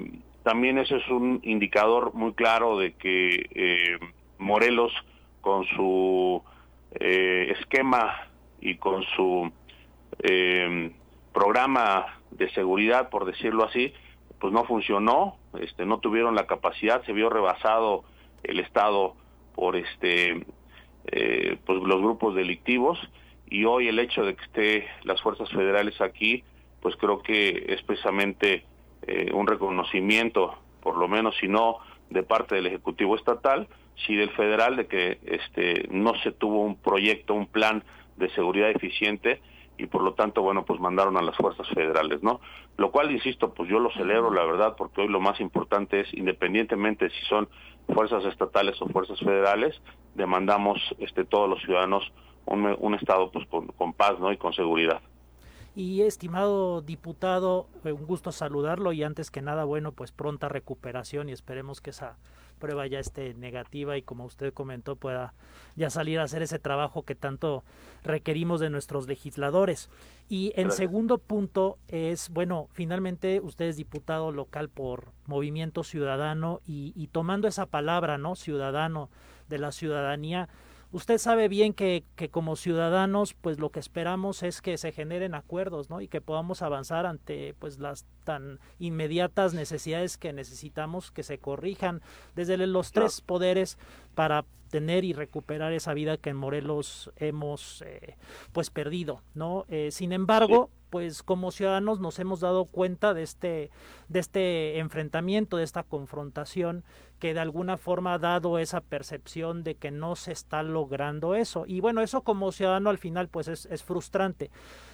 también ese es un indicador muy claro de que eh, Morelos con su eh, esquema y con su eh, programa de seguridad, por decirlo así, pues no funcionó, este, no tuvieron la capacidad, se vio rebasado el Estado por este, eh, pues los grupos delictivos. Y hoy el hecho de que esté las fuerzas federales aquí, pues creo que es precisamente eh, un reconocimiento, por lo menos si no de parte del Ejecutivo Estatal, si del federal de que este no se tuvo un proyecto, un plan de seguridad eficiente y por lo tanto, bueno, pues mandaron a las fuerzas federales, ¿no? Lo cual, insisto, pues yo lo celebro, la verdad, porque hoy lo más importante es, independientemente si son fuerzas estatales o fuerzas federales, demandamos este todos los ciudadanos un, un Estado pues con, con paz, ¿no? Y con seguridad. Y estimado diputado, eh, un gusto saludarlo y antes que nada, bueno, pues pronta recuperación y esperemos que esa prueba ya esté negativa y como usted comentó pueda ya salir a hacer ese trabajo que tanto requerimos de nuestros legisladores. Y en segundo punto es, bueno, finalmente usted es diputado local por Movimiento Ciudadano y, y tomando esa palabra, ¿no? Ciudadano de la ciudadanía, usted sabe bien que, que, como ciudadanos, pues lo que esperamos es que se generen acuerdos, ¿no? Y que podamos avanzar ante, pues, las tan inmediatas necesidades que necesitamos que se corrijan desde los tres poderes para tener y recuperar esa vida que en Morelos hemos, eh, pues, perdido, ¿no? Eh, sin embargo, pues como ciudadanos nos hemos dado cuenta de este de este enfrentamiento, de esta confrontación que de alguna forma ha dado esa percepción de que no se está logrando eso. Y bueno, eso como ciudadano al final pues es, es frustrante.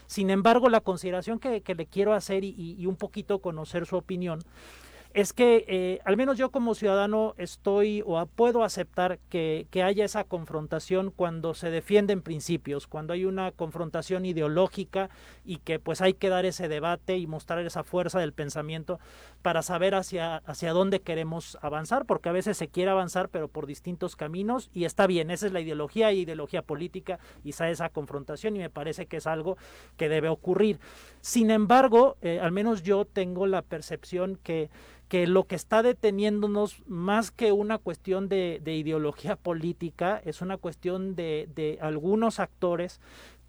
Sin embargo, la consideración que, le quiero hacer y, un poquito conocer su opinión es que eh, al menos yo como ciudadano estoy o puedo aceptar que, que, haya esa confrontación cuando se defienden principios, cuando hay una confrontación ideológica y que pues hay que dar ese debate y mostrar esa fuerza del pensamiento para saber hacia, hacia dónde queremos avanzar, porque a veces se quiere avanzar pero por distintos caminos y está bien, esa es la ideología y ideología política y esa, esa confrontación y me parece que es algo que debe ocurrir. Sin embargo, eh, al menos yo tengo la percepción que que lo que está deteniéndonos más que una cuestión de, de ideología política es una cuestión de algunos actores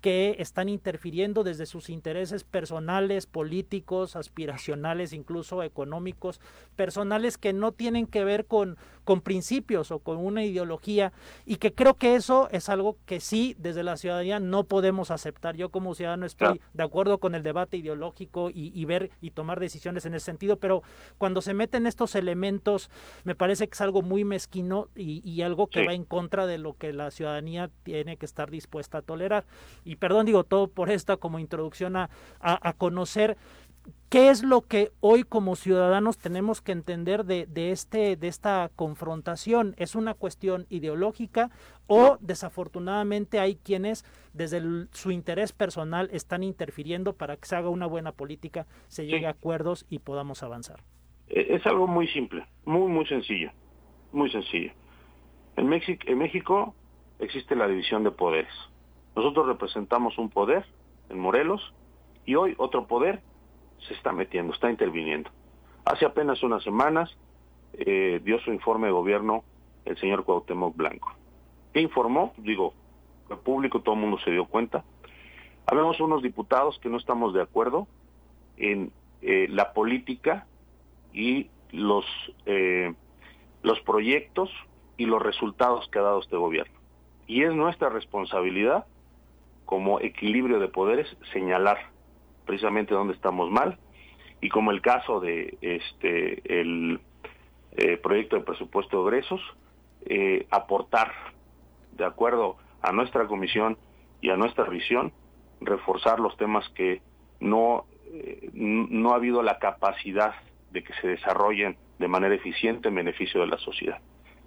que están interfiriendo desde sus intereses personales, políticos, aspiracionales, incluso económicos, personales que no tienen que ver con, con principios o con una ideología y que creo que eso es algo que sí desde la ciudadanía no podemos aceptar. Yo como ciudadano estoy de acuerdo con el debate ideológico y, y, ver y tomar decisiones en ese sentido, pero cuando se meten estos elementos me parece que es algo muy mezquino y, y algo que sí. va en contra de lo que la ciudadanía tiene que estar dispuesta a tolerar. Y perdón, digo todo por esta como introducción a, a, a conocer ¿Qué es lo que hoy como ciudadanos tenemos que entender de, de, este, de esta confrontación? ¿Es una cuestión ideológica o desafortunadamente hay quienes desde su interés personal están interfiriendo para que se haga una buena política, se llegue a acuerdos y podamos avanzar? E, es algo muy simple, muy, muy sencillo, muy sencillo. En, México, en México existe la división de poderes. Nosotros representamos un poder en Morelos y hoy otro poder se está metiendo, está interviniendo. Hace apenas unas semanas eh, dio su informe de gobierno el señor Cuauhtémoc Blanco. ¿Qué informó? Digo, el público, todo el mundo se dio cuenta. Habemos unos diputados que no estamos de acuerdo en eh, la política y los, eh, los proyectos y los resultados que ha dado este gobierno. Y es nuestra responsabilidad como equilibrio de poderes señalar precisamente dónde estamos mal y como el caso de este el eh, proyecto de presupuesto de egresos eh, aportar de acuerdo a nuestra comisión y a nuestra visión reforzar los temas que no eh, no ha habido la capacidad de que se desarrollen de manera eficiente en beneficio de la sociedad.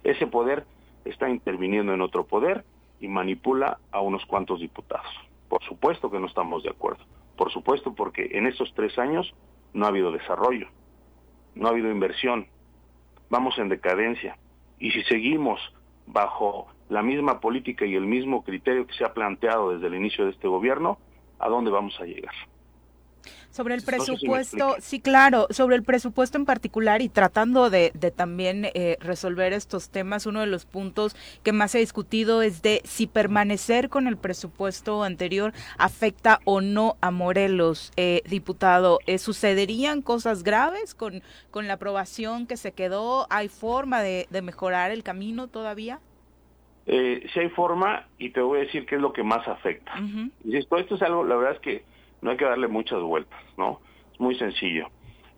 Ese poder está interviniendo en otro poder y manipula a unos cuantos diputados. Por supuesto que no estamos de acuerdo. Por supuesto, porque en estos tres años no ha habido desarrollo, no ha habido inversión, vamos en decadencia. Y si seguimos bajo la misma política y el mismo criterio que se ha planteado desde el inicio de este gobierno, ¿a dónde vamos a llegar? Sobre el presupuesto, sí, claro, sobre el presupuesto en particular y tratando de, también eh, resolver estos temas, uno de los puntos que más se ha discutido es de si permanecer con el presupuesto anterior afecta o no a Morelos, eh, diputado. Eh, ¿Sucederían cosas graves con, con la aprobación que se quedó? ¿Hay forma de, mejorar el camino todavía? Eh, sí hay forma y te voy a decir qué es lo que más afecta. y esto es algo, la verdad es que no hay que darle muchas vueltas, ¿no? Es muy sencillo.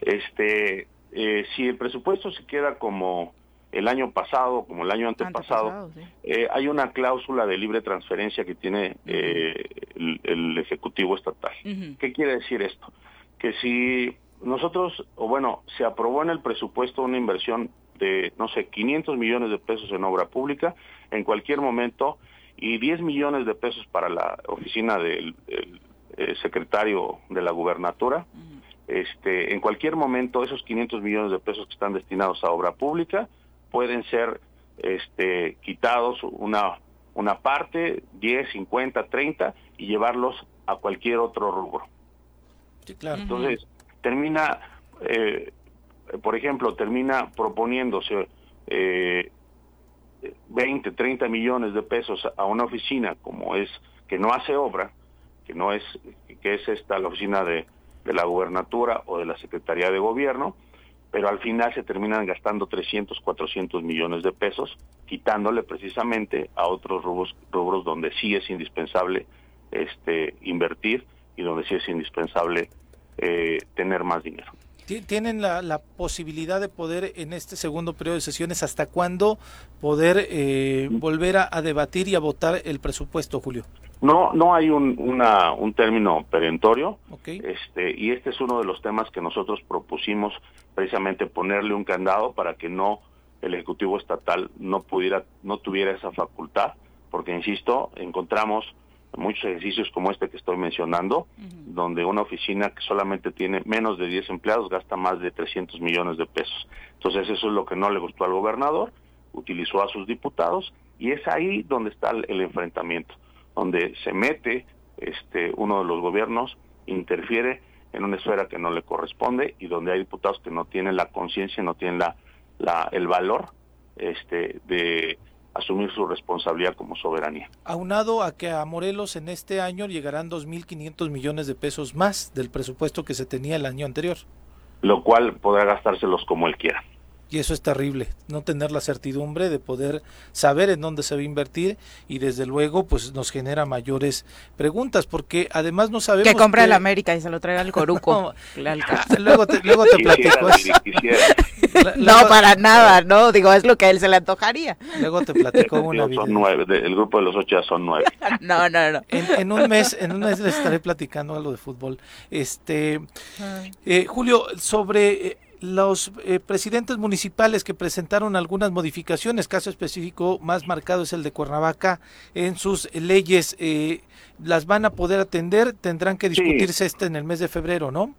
Este, eh, si el presupuesto se queda como el año pasado, como el año antepasado, eh, hay una cláusula de libre transferencia que tiene eh, el, Ejecutivo Estatal. ¿Qué quiere decir esto? Que si nosotros, o bueno, se aprobó en el presupuesto una inversión de, no sé, 500 millones de pesos en obra pública, en cualquier momento, y 10 millones de pesos para la oficina del eh, secretario de la gubernatura. Este, en cualquier momento esos 500 millones de pesos que están destinados a obra pública pueden ser este, quitados una, una parte, 10, 50, 30 y llevarlos a cualquier otro rubro. Entonces, termina, eh, por ejemplo, termina proponiéndose eh, 20, 30 millones de pesos a una oficina como es que no hace obra, que no es, que es esta la oficina de, de la gubernatura o de la Secretaría de Gobierno, pero al final se terminan gastando 300, 400 millones de pesos, quitándole precisamente a otros rubros, rubros donde sí es indispensable este, invertir y donde sí es indispensable eh, tener más dinero. ¿Tienen la, la, posibilidad de poder en este segundo periodo de sesiones hasta cuándo poder eh, volver a, a, debatir y a votar el presupuesto, Julio? No, no hay un, una, un término perentorio, este, y este es uno de los temas que nosotros propusimos precisamente ponerle un candado para que no el ejecutivo estatal no pudiera, no tuviera esa facultad, porque insisto, encontramos muchos ejercicios como este que estoy mencionando, donde una oficina que solamente tiene menos de 10 empleados gasta más de 300 millones de pesos. Entonces eso es lo que no le gustó al gobernador, utilizó a sus diputados y es ahí donde está el enfrentamiento donde se mete este uno de los gobiernos, interfiere en una esfera que no le corresponde y donde hay diputados que no tienen la conciencia, no tienen la, la, el valor este, de asumir su responsabilidad como soberanía. Aunado a que a Morelos en este año llegarán 2.500 millones de pesos más del presupuesto que se tenía el año anterior. Lo cual podrá gastárselos como él quiera. Y eso es terrible, no tener la certidumbre de poder saber en dónde se va a invertir y desde luego pues nos genera mayores preguntas porque además no sabemos que compra el América y se lo traiga al Coruco. luego te, luego te platico no, para nada, no, digo, es lo que a él se le antojaría. Luego te platico una son nueve, el grupo de los ocho ya son nueve. no, no, no. En, un mes, en un mes les estaré platicando algo de fútbol. Este, eh, Julio, sobre eh, los eh, presidentes municipales que presentaron algunas modificaciones, caso específico más marcado es el de Cuernavaca, en sus leyes, eh, ¿las van a poder atender? Tendrán que discutirse este en el mes de febrero, ¿no?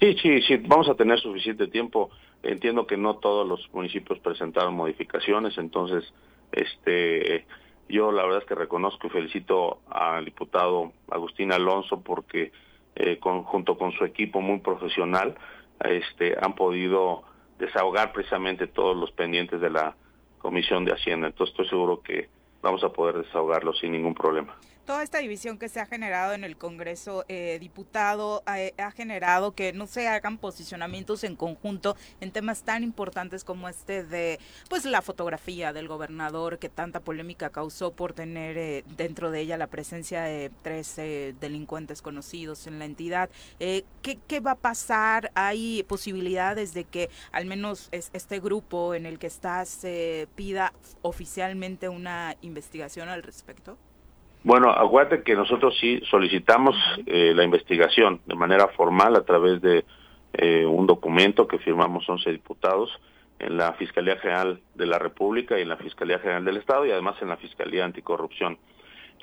Sí, sí, sí, vamos a tener suficiente tiempo. Entiendo que no todos los municipios presentaron modificaciones, entonces, este, yo la verdad es que reconozco y felicito al diputado Agustín Alonso porque eh, junto con su equipo muy profesional, este, han podido desahogar precisamente todos los pendientes de la Comisión de Hacienda. Entonces estoy seguro que vamos a poder desahogarlo sin ningún problema toda esta división que se ha generado en el Congreso, eh, diputado, ha, generado que no se hagan posicionamientos en conjunto en temas tan importantes como este de pues la fotografía del gobernador que tanta polémica causó por tener eh, dentro de ella la presencia de tres delincuentes conocidos en la entidad. Eh, ¿qué, va a pasar? ¿Hay posibilidades de que al menos este grupo en el que estás pida oficialmente una investigación al respecto? Bueno, acuérdate que nosotros sí solicitamos eh, la investigación de manera formal a través de eh, un documento que firmamos 11 diputados en la Fiscalía General de la República y en la Fiscalía General del Estado y además en la Fiscalía Anticorrupción.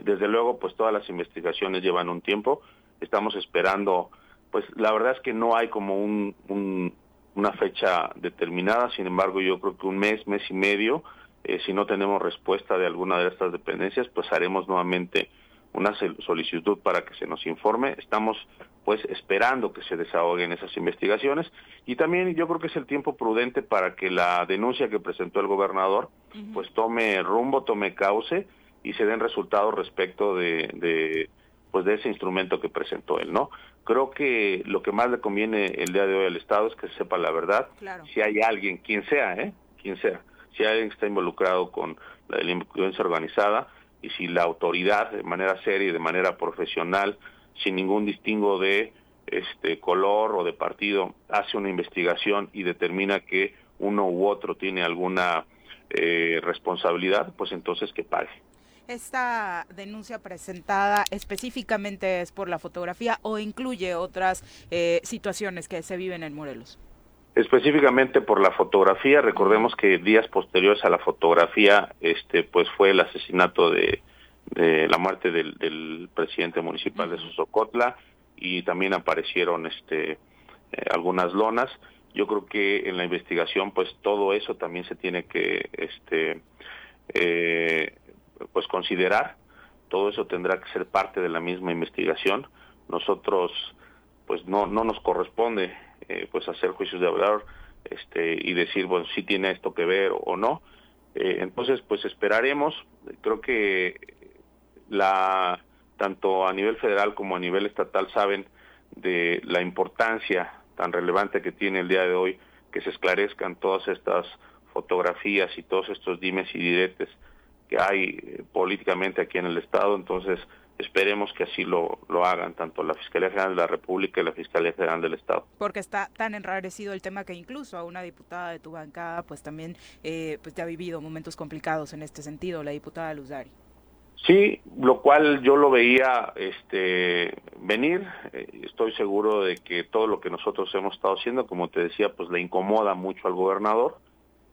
Desde luego, pues todas las investigaciones llevan un tiempo. Estamos esperando, pues la verdad es que no hay como un, una fecha determinada, sin embargo yo creo que un mes, mes y medio eh, si no tenemos respuesta de alguna de estas dependencias, pues haremos nuevamente una solicitud para que se nos informe. Estamos pues esperando que se desahoguen esas investigaciones y también yo creo que es el tiempo prudente para que la denuncia que presentó el gobernador pues tome rumbo, tome cauce y se den resultados respecto de, de pues de ese instrumento que presentó él, ¿no? Creo que lo que más le conviene el día de hoy al Estado es que se sepa la verdad, si hay alguien, quien sea, ¿eh? Quien sea, si alguien está involucrado con la delincuencia organizada y si la autoridad de manera seria y de manera profesional, sin ningún distingo de este color o de partido, hace una investigación y determina que uno u otro tiene alguna eh, responsabilidad, pues entonces que pague. ¿Esta denuncia presentada específicamente es por la fotografía o incluye otras eh, situaciones que se viven en Morelos? Específicamente por la fotografía. Recordemos que días posteriores a la fotografía, este, pues fue el asesinato de, la muerte del, presidente municipal de Sosocotla y también aparecieron, este, eh, algunas lonas. Yo creo que en la investigación, pues todo eso también se tiene que, este, eh, pues considerar. Todo eso tendrá que ser parte de la misma investigación. Nosotros, pues no, no nos corresponde eh, pues hacer juicios de valor este, y decir, bueno, si tiene esto que ver o, no. Eh, entonces, pues esperaremos. Creo que la tanto a nivel federal como a nivel estatal saben de la importancia tan relevante que tiene el día de hoy que se esclarezcan todas estas fotografías y todos estos dimes y diretes que hay eh, políticamente aquí en el Estado. Entonces, esperemos que así lo, lo hagan tanto la Fiscalía General de la República y la Fiscalía General del Estado. Porque está tan enrarecido el tema que incluso a una diputada de tu bancada pues también eh, pues ya ha vivido momentos complicados en este sentido, la diputada Luzari. Sí, lo cual yo lo veía este venir. Eh, estoy seguro de que todo lo que nosotros hemos estado haciendo, como te decía, pues le incomoda mucho al gobernador.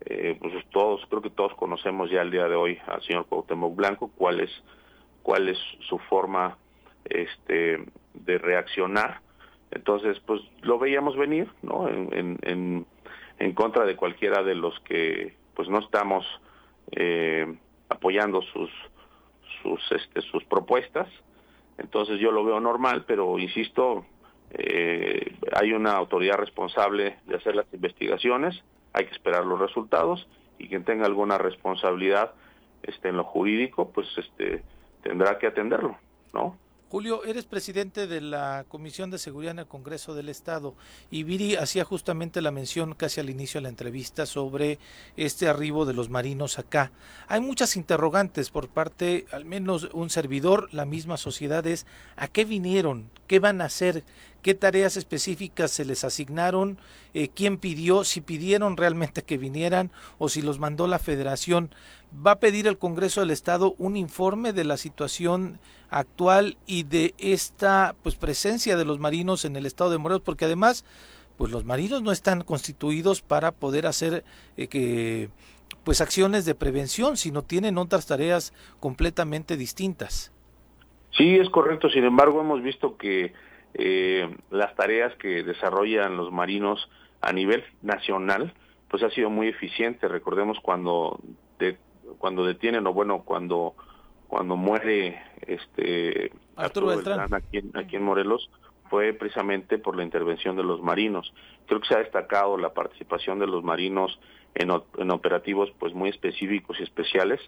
Eh, pues todos, creo que todos conocemos ya el día de hoy al señor Cuauhtémoc Blanco, cuál es cuál es su forma este, de reaccionar. Entonces, pues lo veíamos venir, ¿no? En, en, en, contra de cualquiera de los que, pues no estamos eh, apoyando sus, sus, este, sus propuestas. Entonces yo lo veo normal, pero insisto, eh, hay una autoridad responsable de hacer las investigaciones, hay que esperar los resultados y quien tenga alguna responsabilidad este, en lo jurídico, pues este, tendrá que atenderlo, ¿no? Julio, eres presidente de la Comisión de Seguridad en el Congreso del Estado y Viri hacía justamente la mención casi al inicio de la entrevista sobre este arribo de los marinos acá. Hay muchas interrogantes por parte, al menos un servidor, la misma sociedad es ¿a qué vinieron? ¿Qué van a hacer? ¿Qué tareas específicas se les asignaron? Eh, ¿Quién pidió? Si pidieron realmente que vinieran o si los mandó la federación. ¿Va a pedir el Congreso del Estado un informe de la situación actual y de esta pues presencia de los marinos en el estado de Morelos? Porque además, pues los marinos no están constituidos para poder hacer eh, que pues acciones de prevención, sino tienen otras tareas completamente distintas. Sí, es correcto. Sin embargo, hemos visto que eh, las tareas que desarrollan los marinos a nivel nacional, pues ha sido muy eficiente. Recordemos cuando de, cuando detienen o bueno cuando cuando muere este Arturo, Beltrán, aquí, aquí, en Morelos fue precisamente por la intervención de los marinos. Creo que se ha destacado la participación de los marinos en, en operativos pues muy específicos y especiales.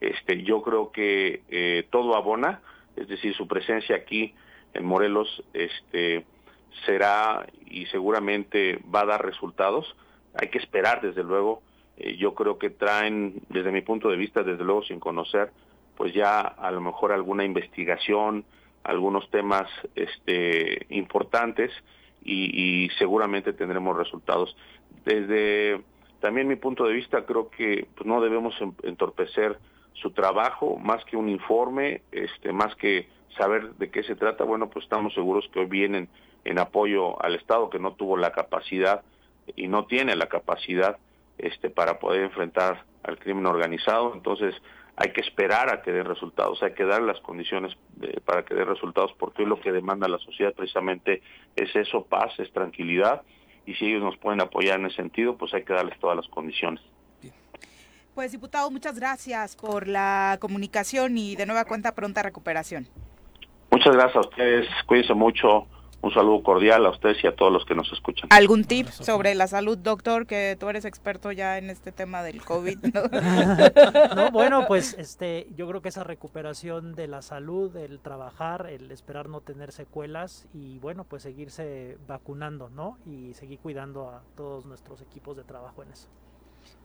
Este, yo creo que eh, todo abona, es decir, su presencia aquí en Morelos este, será y seguramente va a dar resultados. Hay que esperar, desde luego. Eh, yo creo que traen, desde mi punto de vista, desde luego sin conocer, pues ya a lo mejor alguna investigación, algunos temas este, importantes y, y seguramente tendremos resultados. Desde también mi punto de vista, creo que pues, no debemos entorpecer su trabajo, más que un informe, este, más que saber de qué se trata, bueno, pues estamos seguros que hoy vienen en apoyo al Estado que no tuvo la capacidad y no tiene la capacidad este para poder enfrentar al crimen organizado, entonces hay que esperar a que dé resultados, hay que dar las condiciones para que dé resultados, porque hoy lo que demanda la sociedad precisamente es eso, paz, es tranquilidad, y si ellos nos pueden apoyar en ese sentido, pues hay que darles todas las condiciones. Pues diputado, muchas gracias por la comunicación y de nueva cuenta pronta recuperación. Muchas gracias a ustedes, cuídense mucho. Un saludo cordial a ustedes y a todos los que nos escuchan. ¿Algún tip sobre la salud, doctor? Que tú eres experto ya en este tema del COVID. ¿no? bueno, pues este, yo creo que esa recuperación de la salud, el trabajar, el esperar no tener secuelas y bueno, pues seguirse vacunando, ¿no? Y seguir cuidando a todos nuestros equipos de trabajo en eso.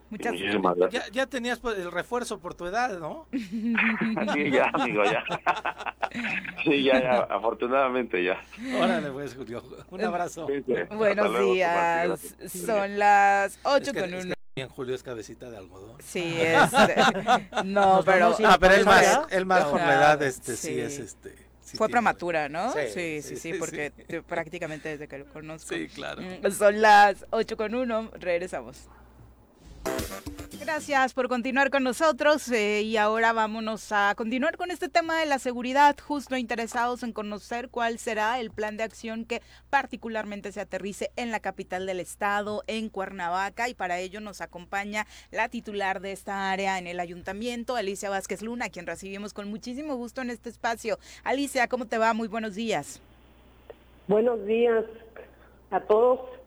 Muchas gracias. Ya, ya, tenías pues, el refuerzo por tu edad, ¿no? sí, ya, amigo, ya. sí, ya, ya, afortunadamente ya. Órale, pues, Julio. Un abrazo. Buenos días. Son las 8 con 1. Bien, Julio es cabecita de algodón. Sí, es. no, pero. Ah, pero él más, él más por la edad, este, sí, es este. Fue prematura, ¿no? Sí, sí, sí, porque prácticamente desde que lo conozco. Sí, claro. Son las 8 con 1, regresamos. Gracias por continuar con nosotros eh, y ahora vámonos a continuar con este tema de la seguridad, justo interesados en conocer cuál será el plan de acción que particularmente se aterrice en la capital del estado, en Cuernavaca, y para ello nos acompaña la titular de esta área en el ayuntamiento, Alicia Vázquez Luna, quien recibimos con muchísimo gusto en este espacio. Alicia, ¿cómo te va? Muy buenos días. Buenos días a todos.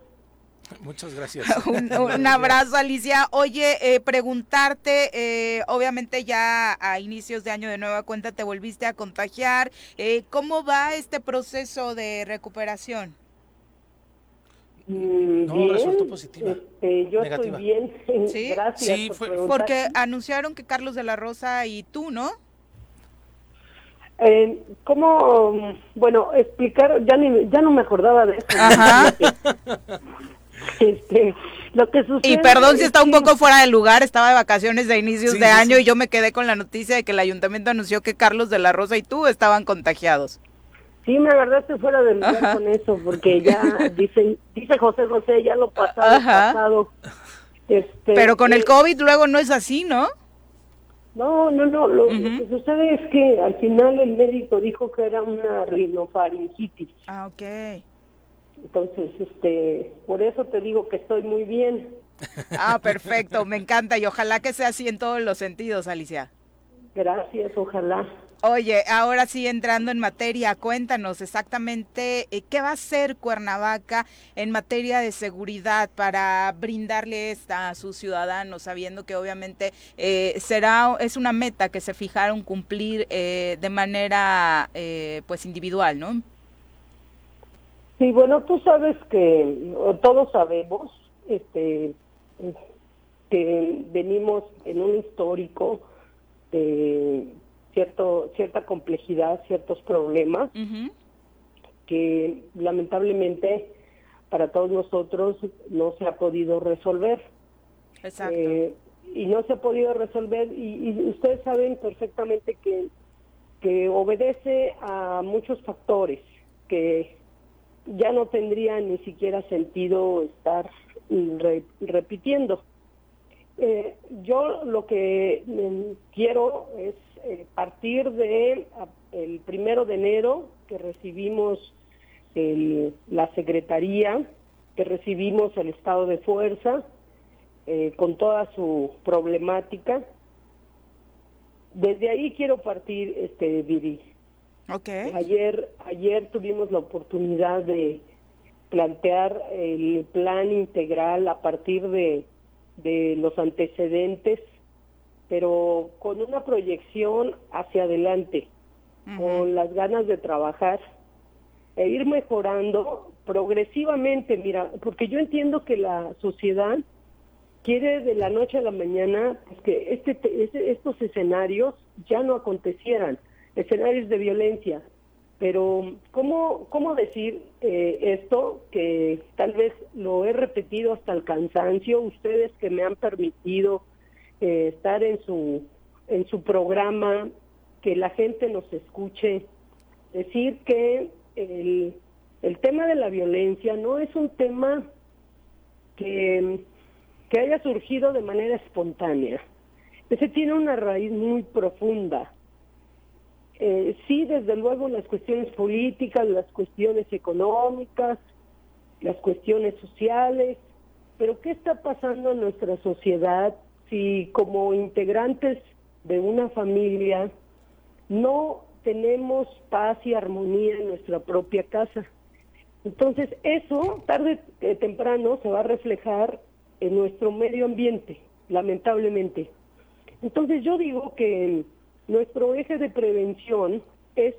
Muchas gracias. un, abrazo, Alicia. Oye, eh, preguntarte, eh, obviamente ya a inicios de año de nueva cuenta te volviste a contagiar. Eh, ¿Cómo va este proceso de recuperación? Mm, no, resultó positiva. Este, yo estoy bien. ¿Sí? Gracias. Sí, fue, porque anunciaron que Carlos de la Rosa y tú, ¿no? Eh, ¿Cómo? Bueno, explicar, ya, ni, ya no me acordaba de eso. Ajá. Este, lo que y perdón si está un poco fuera de lugar, estaba de vacaciones de inicios de año y yo me quedé con la noticia de que el ayuntamiento anunció que Carlos de la Rosa y tú estaban contagiados. Sí, me agarraste fuera de lugar con eso, porque ya dice, dice José José, ya lo pasado, pasado. Este, Pero con el eh, COVID luego no es así, ¿no? No, no, no. Lo, que sucede es que al final el médico dijo que era una rinofaringitis. Ah, ok. Entonces, este, por eso te digo que estoy muy bien. Ah, perfecto, me encanta y ojalá que sea así en todos los sentidos, Alicia. Gracias, ojalá. Oye, ahora sí entrando en materia, cuéntanos exactamente eh, qué va a hacer Cuernavaca en materia de seguridad para brindarle esta a sus ciudadanos, sabiendo que obviamente eh, será es una meta que se fijaron cumplir eh, de manera pues individual, ¿no? Sí, bueno, tú sabes que todos sabemos, este, que venimos en un histórico de cierto, cierta complejidad, ciertos problemas que lamentablemente para todos nosotros no se ha podido resolver. Exacto. Eh, y no se ha podido resolver y, y, ustedes saben perfectamente que, que obedece a muchos factores que ya no tendría ni siquiera sentido estar repitiendo. Eh, yo lo que mm, quiero es eh, partir de el primero de enero que recibimos la secretaría, que recibimos el estado de fuerza eh, con toda su problemática. Desde ahí quiero partir, este Viri. Okay. Ayer, ayer tuvimos la oportunidad de plantear el plan integral a partir de, de los antecedentes, pero con una proyección hacia adelante, con las ganas de trabajar e ir mejorando progresivamente, mira, porque yo entiendo que la sociedad quiere de la noche a la mañana pues, que este, estos escenarios ya no acontecieran escenarios de violencia. Pero, ¿cómo, cómo decir eh, esto? Que tal vez lo he repetido hasta el cansancio, ustedes que me han permitido eh, estar en su, en su programa, que la gente nos escuche, decir que el, el tema de la violencia no es un tema que, que haya surgido de manera espontánea. Ese tiene una raíz muy profunda eh, sí, desde luego las cuestiones políticas, las cuestiones económicas, las cuestiones sociales, pero ¿qué está pasando en nuestra sociedad si como integrantes de una familia no tenemos paz y armonía en nuestra propia casa? Entonces eso, tarde o temprano, se va a reflejar en nuestro medio ambiente, lamentablemente. Entonces yo digo que nuestro eje de prevención es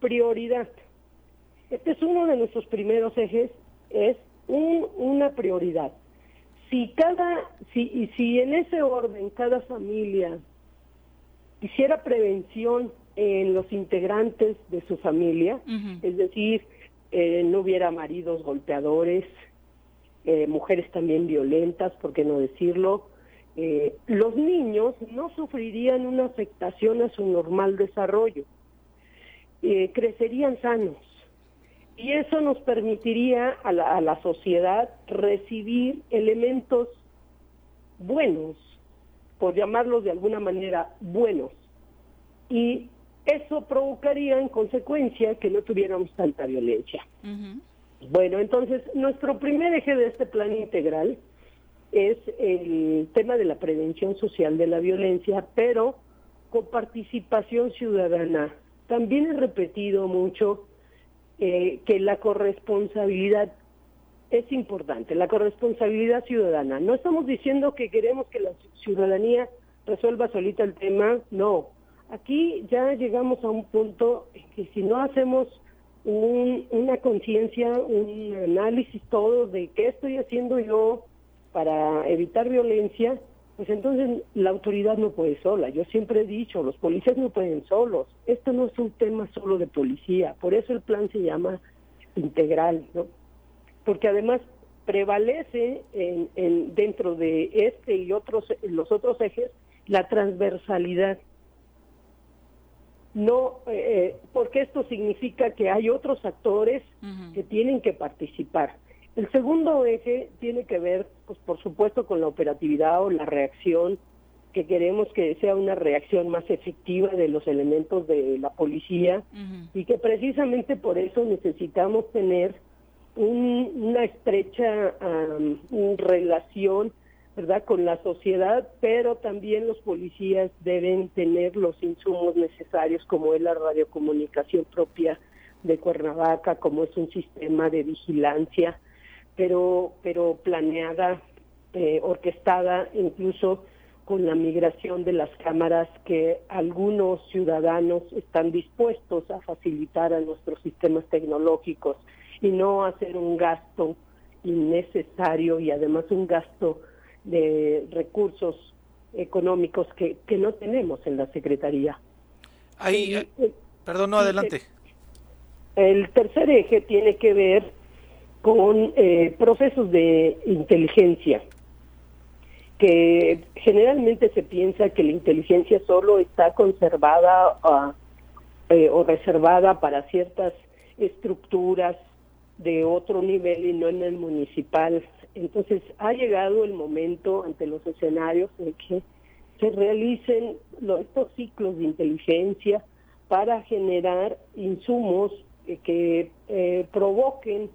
prioridad. Este es uno de nuestros primeros ejes, es una prioridad. Si cada, si, y si en ese orden cada familia hiciera prevención en los integrantes de su familia, es decir, eh, no hubiera maridos golpeadores, eh, mujeres también violentas, por qué no decirlo, eh, los niños no sufrirían una afectación a su normal desarrollo, eh, crecerían sanos. Y eso nos permitiría a la, a la sociedad recibir elementos buenos, por llamarlos de alguna manera buenos. Y eso provocaría en consecuencia que no tuviéramos tanta violencia. Bueno, entonces nuestro primer eje de este plan integral es el tema de la prevención social de la violencia, pero con participación ciudadana. También he repetido mucho eh, que la corresponsabilidad es importante, la corresponsabilidad ciudadana. No estamos diciendo que queremos que la ciudadanía resuelva solita el tema, no. Aquí ya llegamos a un punto que si no hacemos una conciencia, un análisis todo de qué estoy haciendo yo, para evitar violencia, pues entonces la autoridad no puede sola. Yo siempre he dicho, los policías no pueden solos. Esto no es un tema solo de policía, por eso el plan se llama integral, ¿no? Porque además prevalece en, en dentro de este y otros los otros ejes la transversalidad. No, eh, eh, porque esto significa que hay otros actores que tienen que participar. El segundo eje tiene que ver, pues por supuesto, con la operatividad o la reacción, que queremos que sea una reacción más efectiva de los elementos de la policía y que precisamente por eso necesitamos tener una estrecha relación ¿verdad? Con la sociedad, pero también los policías deben tener los insumos necesarios como es la radiocomunicación propia de Cuernavaca, como es un sistema de vigilancia, pero, pero planeada, eh, orquestada incluso con la migración de las cámaras que algunos ciudadanos están dispuestos a facilitar a nuestros sistemas tecnológicos y no hacer un gasto innecesario y además un gasto de recursos económicos que, que no tenemos en la Secretaría. Ahí, perdón, no, adelante. El tercer eje tiene que ver con eh, procesos de inteligencia, que generalmente se piensa que la inteligencia solo está conservada ah, eh, o reservada para ciertas estructuras de otro nivel y no en el municipal. Entonces ha llegado el momento ante los escenarios de que se realicen estos ciclos de inteligencia para generar insumos que eh, provoquen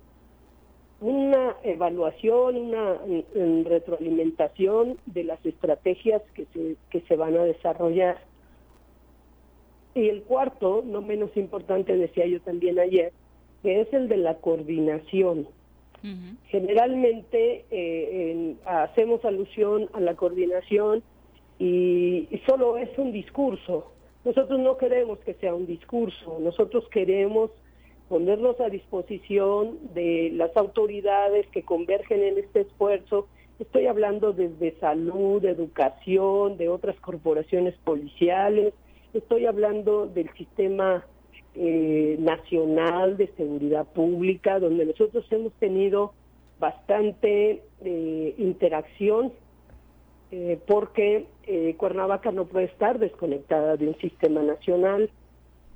una evaluación, una retroalimentación de las estrategias que se, que se van a desarrollar. Y el cuarto, no menos importante, decía yo también ayer, que es el de la coordinación. Generalmente eh, hacemos alusión a la coordinación y, solo es un discurso. Nosotros no queremos que sea un discurso, nosotros queremos ponernos a disposición de las autoridades que convergen en este esfuerzo. Estoy hablando desde salud, educación, de otras corporaciones policiales, estoy hablando del sistema eh, nacional de seguridad pública, donde nosotros hemos tenido bastante eh, interacción, eh, porque Cuernavaca no puede estar desconectada de un sistema nacional.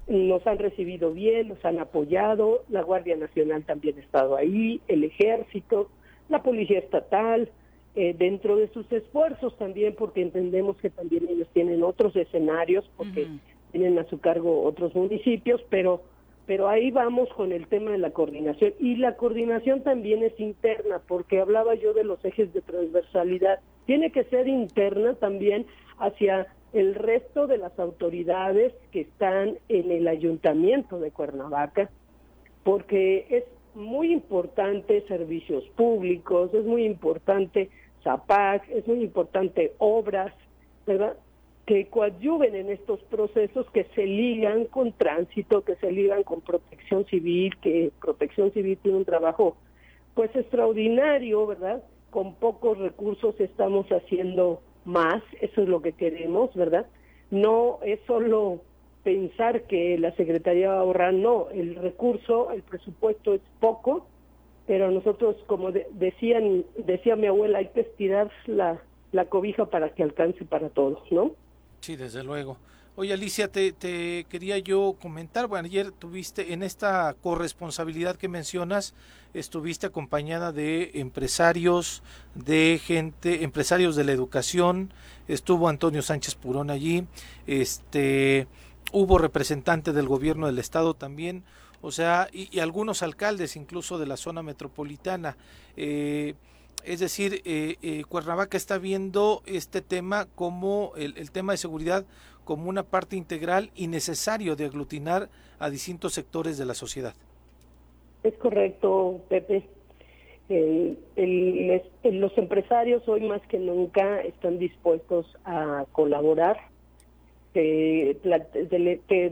Nos han recibido bien, nos han apoyado, la Guardia Nacional también ha estado ahí, el Ejército, la Policía Estatal, dentro de sus esfuerzos también, porque entendemos que también ellos tienen otros escenarios, porque tienen a su cargo otros municipios, pero pero ahí vamos con el tema de la coordinación. Y la coordinación también es interna porque hablaba yo de los ejes de transversalidad. Tiene que ser interna también hacia el resto de las autoridades que están en el ayuntamiento de Cuernavaca porque es muy importante servicios públicos es muy importante ZAPAC es muy importante obras verdad que coadyuven en estos procesos que se ligan con tránsito, que se ligan con protección civil, que protección civil tiene un trabajo pues extraordinario, ¿verdad? Con pocos recursos estamos haciendo más, eso es lo que queremos, ¿verdad? No es solo pensar que la Secretaría va a ahorrar, no, el recurso, el presupuesto es poco, pero nosotros, como decían, decía mi abuela, hay que estirar la, la cobija para que alcance para todos, ¿no? Sí, desde luego. Oye, Alicia, te, quería yo comentar, bueno, ayer tuviste en esta corresponsabilidad que mencionas, estuviste acompañada de empresarios, de gente, empresarios de la educación, estuvo Antonio Sánchez Purón allí, este, hubo representante del gobierno del estado también, o sea, y, algunos alcaldes incluso de la zona metropolitana. Eh, es decir, eh, eh, Cuernavaca está viendo este tema como el, tema de seguridad como una parte integral y necesario de aglutinar a distintos sectores de la sociedad. Es correcto, Pepe. los empresarios hoy más que nunca están dispuestos a colaborar. te,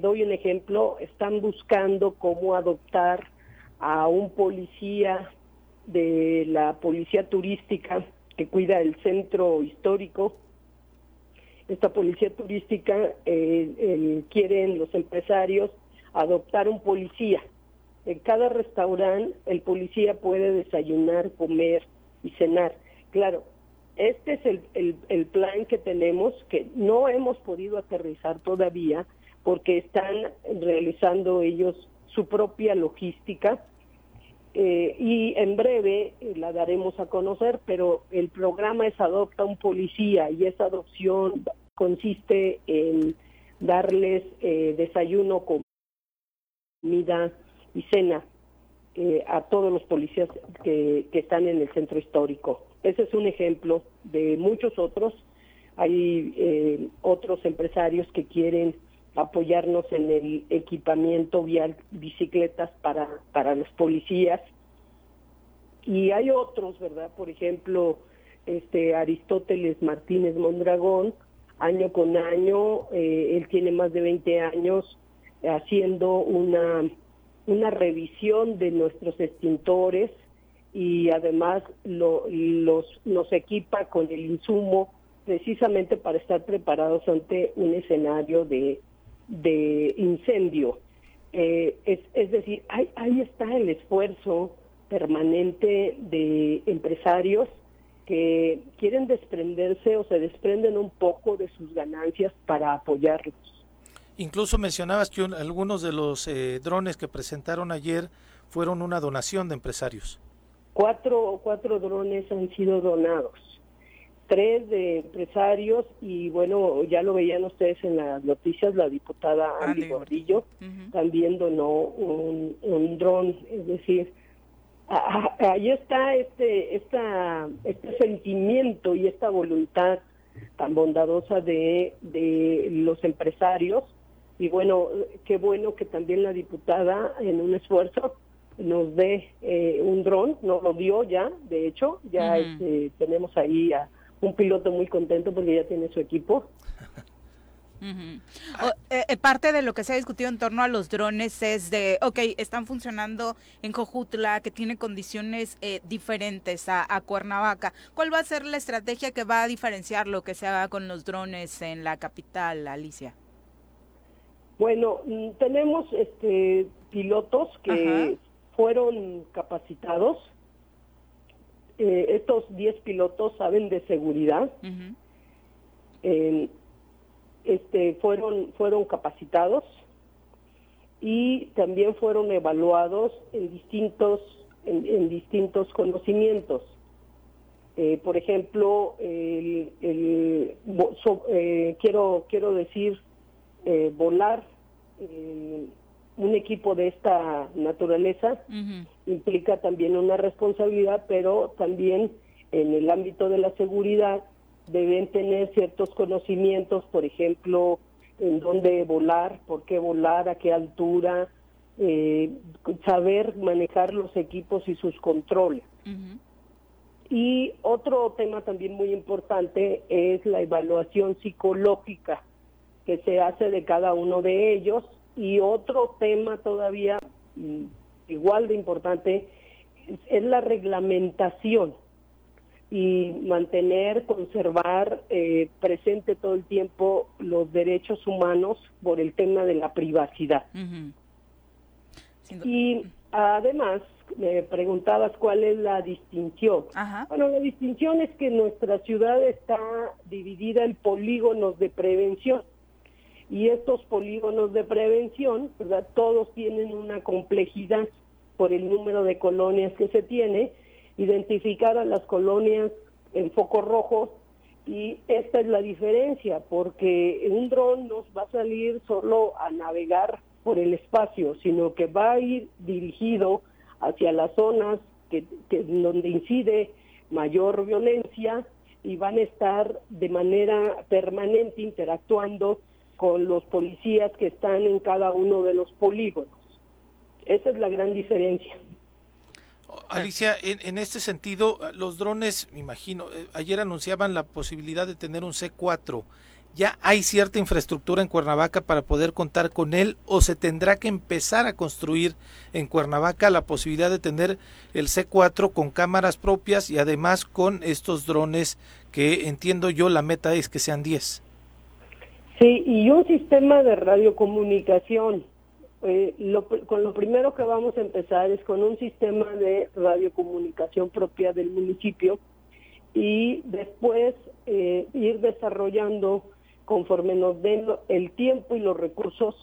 doy un ejemplo, están buscando cómo adoptar a un policía de la policía turística que cuida el centro histórico. Esta policía turística eh, quieren los empresarios adoptar un policía. En cada restaurante el policía puede desayunar, comer y cenar. Claro, este es el, el, el plan que tenemos, que no hemos podido aterrizar todavía porque están realizando ellos su propia logística eh, y en breve eh, la daremos a conocer, pero el programa es Adopta un Policía y esa adopción consiste en darles eh, desayuno, comida y cena eh, a todos los policías que, que están en el centro histórico. Ese es un ejemplo de muchos otros. Hay eh, otros empresarios que quieren apoyarnos en el equipamiento vial, bicicletas para, para los policías. Y hay otros, ¿verdad? Por ejemplo, este Aristóteles Martínez Mondragón, año con año, eh, él tiene más de 20 años haciendo una, una revisión de nuestros extintores y además lo, los, nos equipa con el insumo precisamente para estar preparados ante un escenario de, de incendio. Eh, es, es decir, ahí, ahí está el esfuerzo permanente de empresarios que quieren desprenderse o se desprenden un poco de sus ganancias para apoyarlos. Incluso mencionabas que algunos de los eh, drones que presentaron ayer fueron una donación de empresarios. Cuatro, cuatro drones han sido donados, tres de empresarios y bueno, ya lo veían ustedes en las noticias, la diputada Andy Gordillo también donó un, un dron, es decir, ahí está este, esta, este sentimiento y esta voluntad tan bondadosa de, de los empresarios. Y bueno, qué bueno que también la diputada en un esfuerzo nos dé eh, un dron, nos lo dio ya, de hecho, ya este, tenemos ahí a un piloto muy contento porque ya tiene su equipo. Eh, eh, parte de lo que se ha discutido en torno a los drones es de, ok, están funcionando en Cojutla, que tiene condiciones eh, diferentes a, Cuernavaca. ¿Cuál va a ser la estrategia que va a diferenciar lo que se haga con los drones en la capital, Alicia? Bueno, mm, tenemos este pilotos que fueron capacitados. estos 10 pilotos saben de seguridad este, fueron, fueron capacitados y también fueron evaluados en distintos, en, distintos conocimientos. Eh, por ejemplo, el, eh, quiero, quiero decir, eh, volar un equipo de esta naturaleza implica también una responsabilidad, pero también en el ámbito de la seguridad deben tener ciertos conocimientos, por ejemplo, en dónde volar, por qué volar, a qué altura, eh, saber manejar los equipos y sus controles. Y otro tema también muy importante es la evaluación psicológica que se hace de cada uno de ellos. Y otro tema todavía mm, igual de importante es la reglamentación y mantener, conservar eh, presente todo el tiempo los derechos humanos por el tema de la privacidad. Y además, me preguntabas cuál es la distinción. Bueno, la distinción es que nuestra ciudad está dividida en polígonos de prevención. Y estos polígonos de prevención, ¿verdad? todos tienen una complejidad por el número de colonias que se tiene identificar a las colonias en foco rojo y esta es la diferencia porque un dron nos va a salir solo a navegar por el espacio, sino que va a ir dirigido hacia las zonas que, donde incide mayor violencia y van a estar de manera permanente interactuando con los policías que están en cada uno de los polígonos. Esa es la gran diferencia. Alicia, en, este sentido, los drones, me imagino, eh, ayer anunciaban la posibilidad de tener un C4. ¿Ya hay cierta infraestructura en Cuernavaca para poder contar con él o se tendrá que empezar a construir en Cuernavaca la posibilidad de tener el C4 con cámaras propias y además con estos drones que entiendo yo la meta es que sean 10? Sí, y un sistema de radiocomunicación eh, lo, con lo primero que vamos a empezar es con un sistema de radiocomunicación propia del municipio y después eh, ir desarrollando conforme nos den el tiempo y los recursos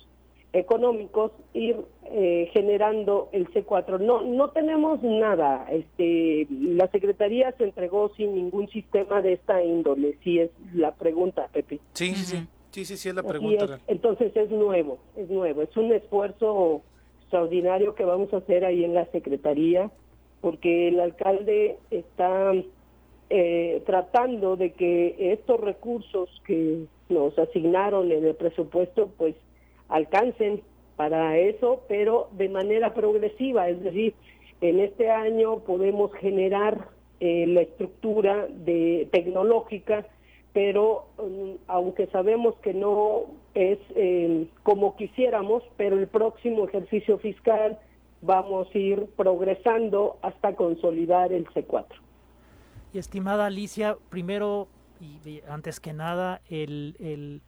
económicos ir eh, generando el C4. No no tenemos nada. Este la secretaría se entregó sin ningún sistema de esta índole. Si es la pregunta, Pepe. Sí, sí, sí. Sí, sí, sí, es la pregunta. Entonces es nuevo, es nuevo, es un esfuerzo extraordinario que vamos a hacer ahí en la Secretaría, porque el alcalde está eh, tratando de que estos recursos que nos asignaron en el presupuesto, pues alcancen para eso, pero de manera progresiva, es decir, en este año podemos generar eh, la estructura de tecnológica, pero um, aunque sabemos que no es eh, como quisiéramos, pero el próximo ejercicio fiscal vamos a ir progresando hasta consolidar el C4. Y estimada Alicia, primero y antes que nada, el, el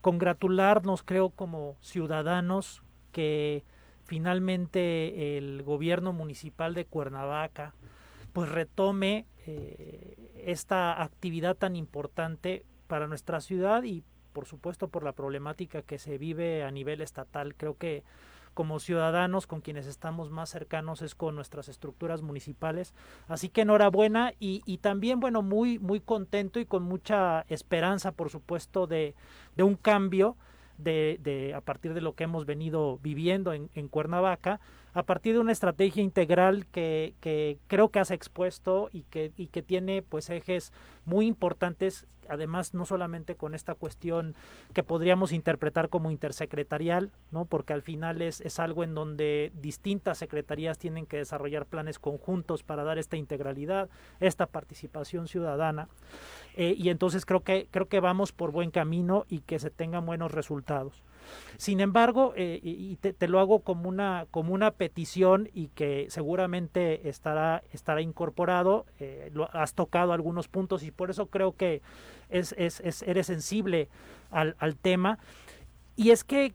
congratularnos, creo, como ciudadanos que finalmente el gobierno municipal de Cuernavaca pues retome eh, esta actividad tan importante para nuestra ciudad y por supuesto por la problemática que se vive a nivel estatal. Creo que como ciudadanos con quienes estamos más cercanos es con nuestras estructuras municipales. Así que enhorabuena y, y también, bueno, muy, muy contento y con mucha esperanza, por supuesto, de, de un cambio de, de, a partir de lo que hemos venido viviendo en, en Cuernavaca, a partir de una estrategia integral que, que creo que has expuesto y que, y que tiene pues ejes muy importantes además no solamente con esta cuestión que podríamos interpretar como intersecretarial, ¿no? porque al final es, es algo en donde distintas secretarías tienen que desarrollar planes conjuntos para dar esta integralidad, esta participación ciudadana. Eh, y entonces creo que, creo que vamos por buen camino y que se tengan buenos resultados. Sin embargo, eh, y te, lo hago como una, como una petición y que seguramente estará, estará incorporado, eh, has tocado algunos puntos y por eso creo que es, es, es eres sensible al, al tema. Y es que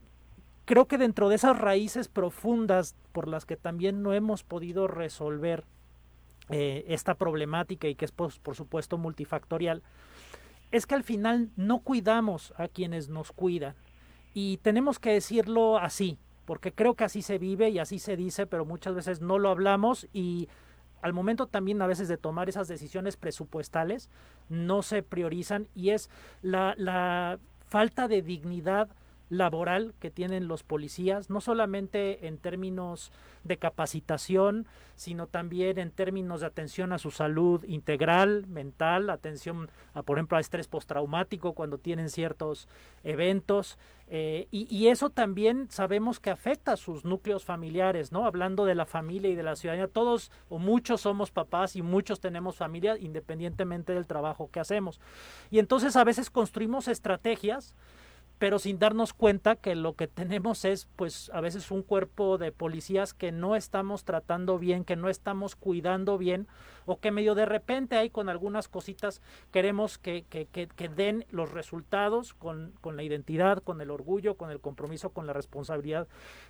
creo que dentro de esas raíces profundas por las que también no hemos podido resolver eh, esta problemática y que es por, por, supuesto multifactorial, es que al final no cuidamos a quienes nos cuidan. Y tenemos que decirlo así, porque creo que así se vive y así se dice, pero muchas veces no lo hablamos y al momento también a veces de tomar esas decisiones presupuestales no se priorizan y es la, la falta de dignidad laboral que tienen los policías, no solamente en términos de capacitación, sino también en términos de atención a su salud integral, mental, atención a, por ejemplo, a estrés postraumático cuando tienen ciertos eventos. Eh, y, y, eso también sabemos que afecta a sus núcleos familiares, ¿no? Hablando de la familia y de la ciudadanía, todos o muchos somos papás y muchos tenemos familia independientemente del trabajo que hacemos. Y entonces a veces construimos estrategias pero sin darnos cuenta que lo que tenemos es pues a veces un cuerpo de policías que no estamos tratando bien, que no estamos cuidando bien o que medio de repente hay con algunas cositas queremos que, que, que, den los resultados con, con la identidad, con el orgullo, con el compromiso, con la responsabilidad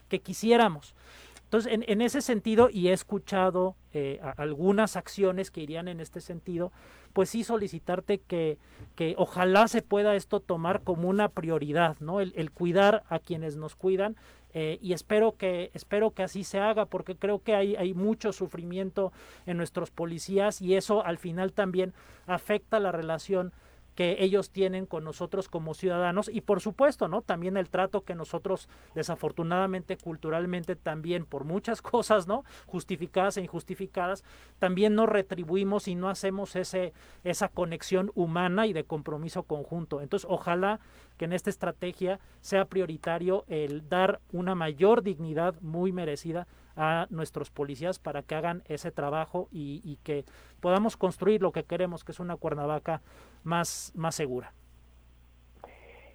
que quisiéramos. Entonces, en, ese sentido, y he escuchado eh, algunas acciones que irían en este sentido, pues sí solicitarte que, que ojalá se pueda esto tomar como una prioridad, ¿no? El, el cuidar a quienes nos cuidan eh, y espero que espero que así se haga porque creo que hay, hay mucho sufrimiento en nuestros policías y eso al final también afecta la relación que ellos tienen con nosotros como ciudadanos y por supuesto, ¿no? También el trato que nosotros desafortunadamente culturalmente también por muchas cosas, ¿no? justificadas e injustificadas, también no retribuimos y no hacemos ese esa conexión humana y de compromiso conjunto. Entonces, ojalá que en esta estrategia sea prioritario el dar una mayor dignidad muy merecida a nuestros policías para que hagan ese trabajo y, que podamos construir lo que queremos, que es una Cuernavaca más, más segura.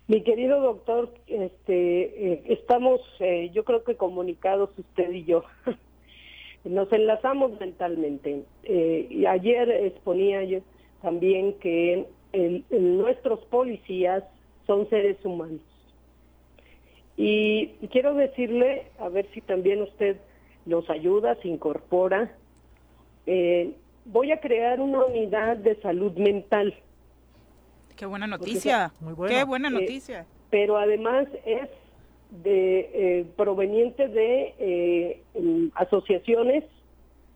Mi querido doctor, este, eh, estamos, eh, yo creo que comunicados usted y yo. Nos enlazamos mentalmente. Eh, y ayer exponía yo también que el, nuestros policías son seres humanos. Y quiero decirle, a ver si también usted nos ayuda, se incorpora. Eh, voy a crear una unidad de salud mental. Qué buena noticia, Muy bueno. qué buena noticia. Eh, pero además es de eh, proveniente de eh, asociaciones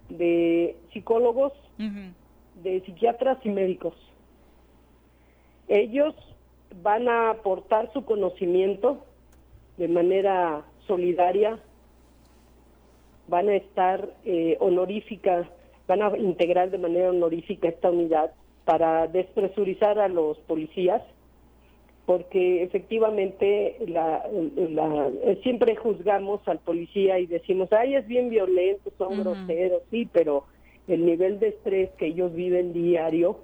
de psicólogos, uh -huh. de psiquiatras y médicos. Ellos van a aportar su conocimiento de manera solidaria van a estar eh, honoríficas, van a integrar de manera honorífica esta unidad para despresurizar a los policías, porque efectivamente la, siempre juzgamos al policía y decimos, ay, es bien violento, son groseros, sí, pero el nivel de estrés que ellos viven diario,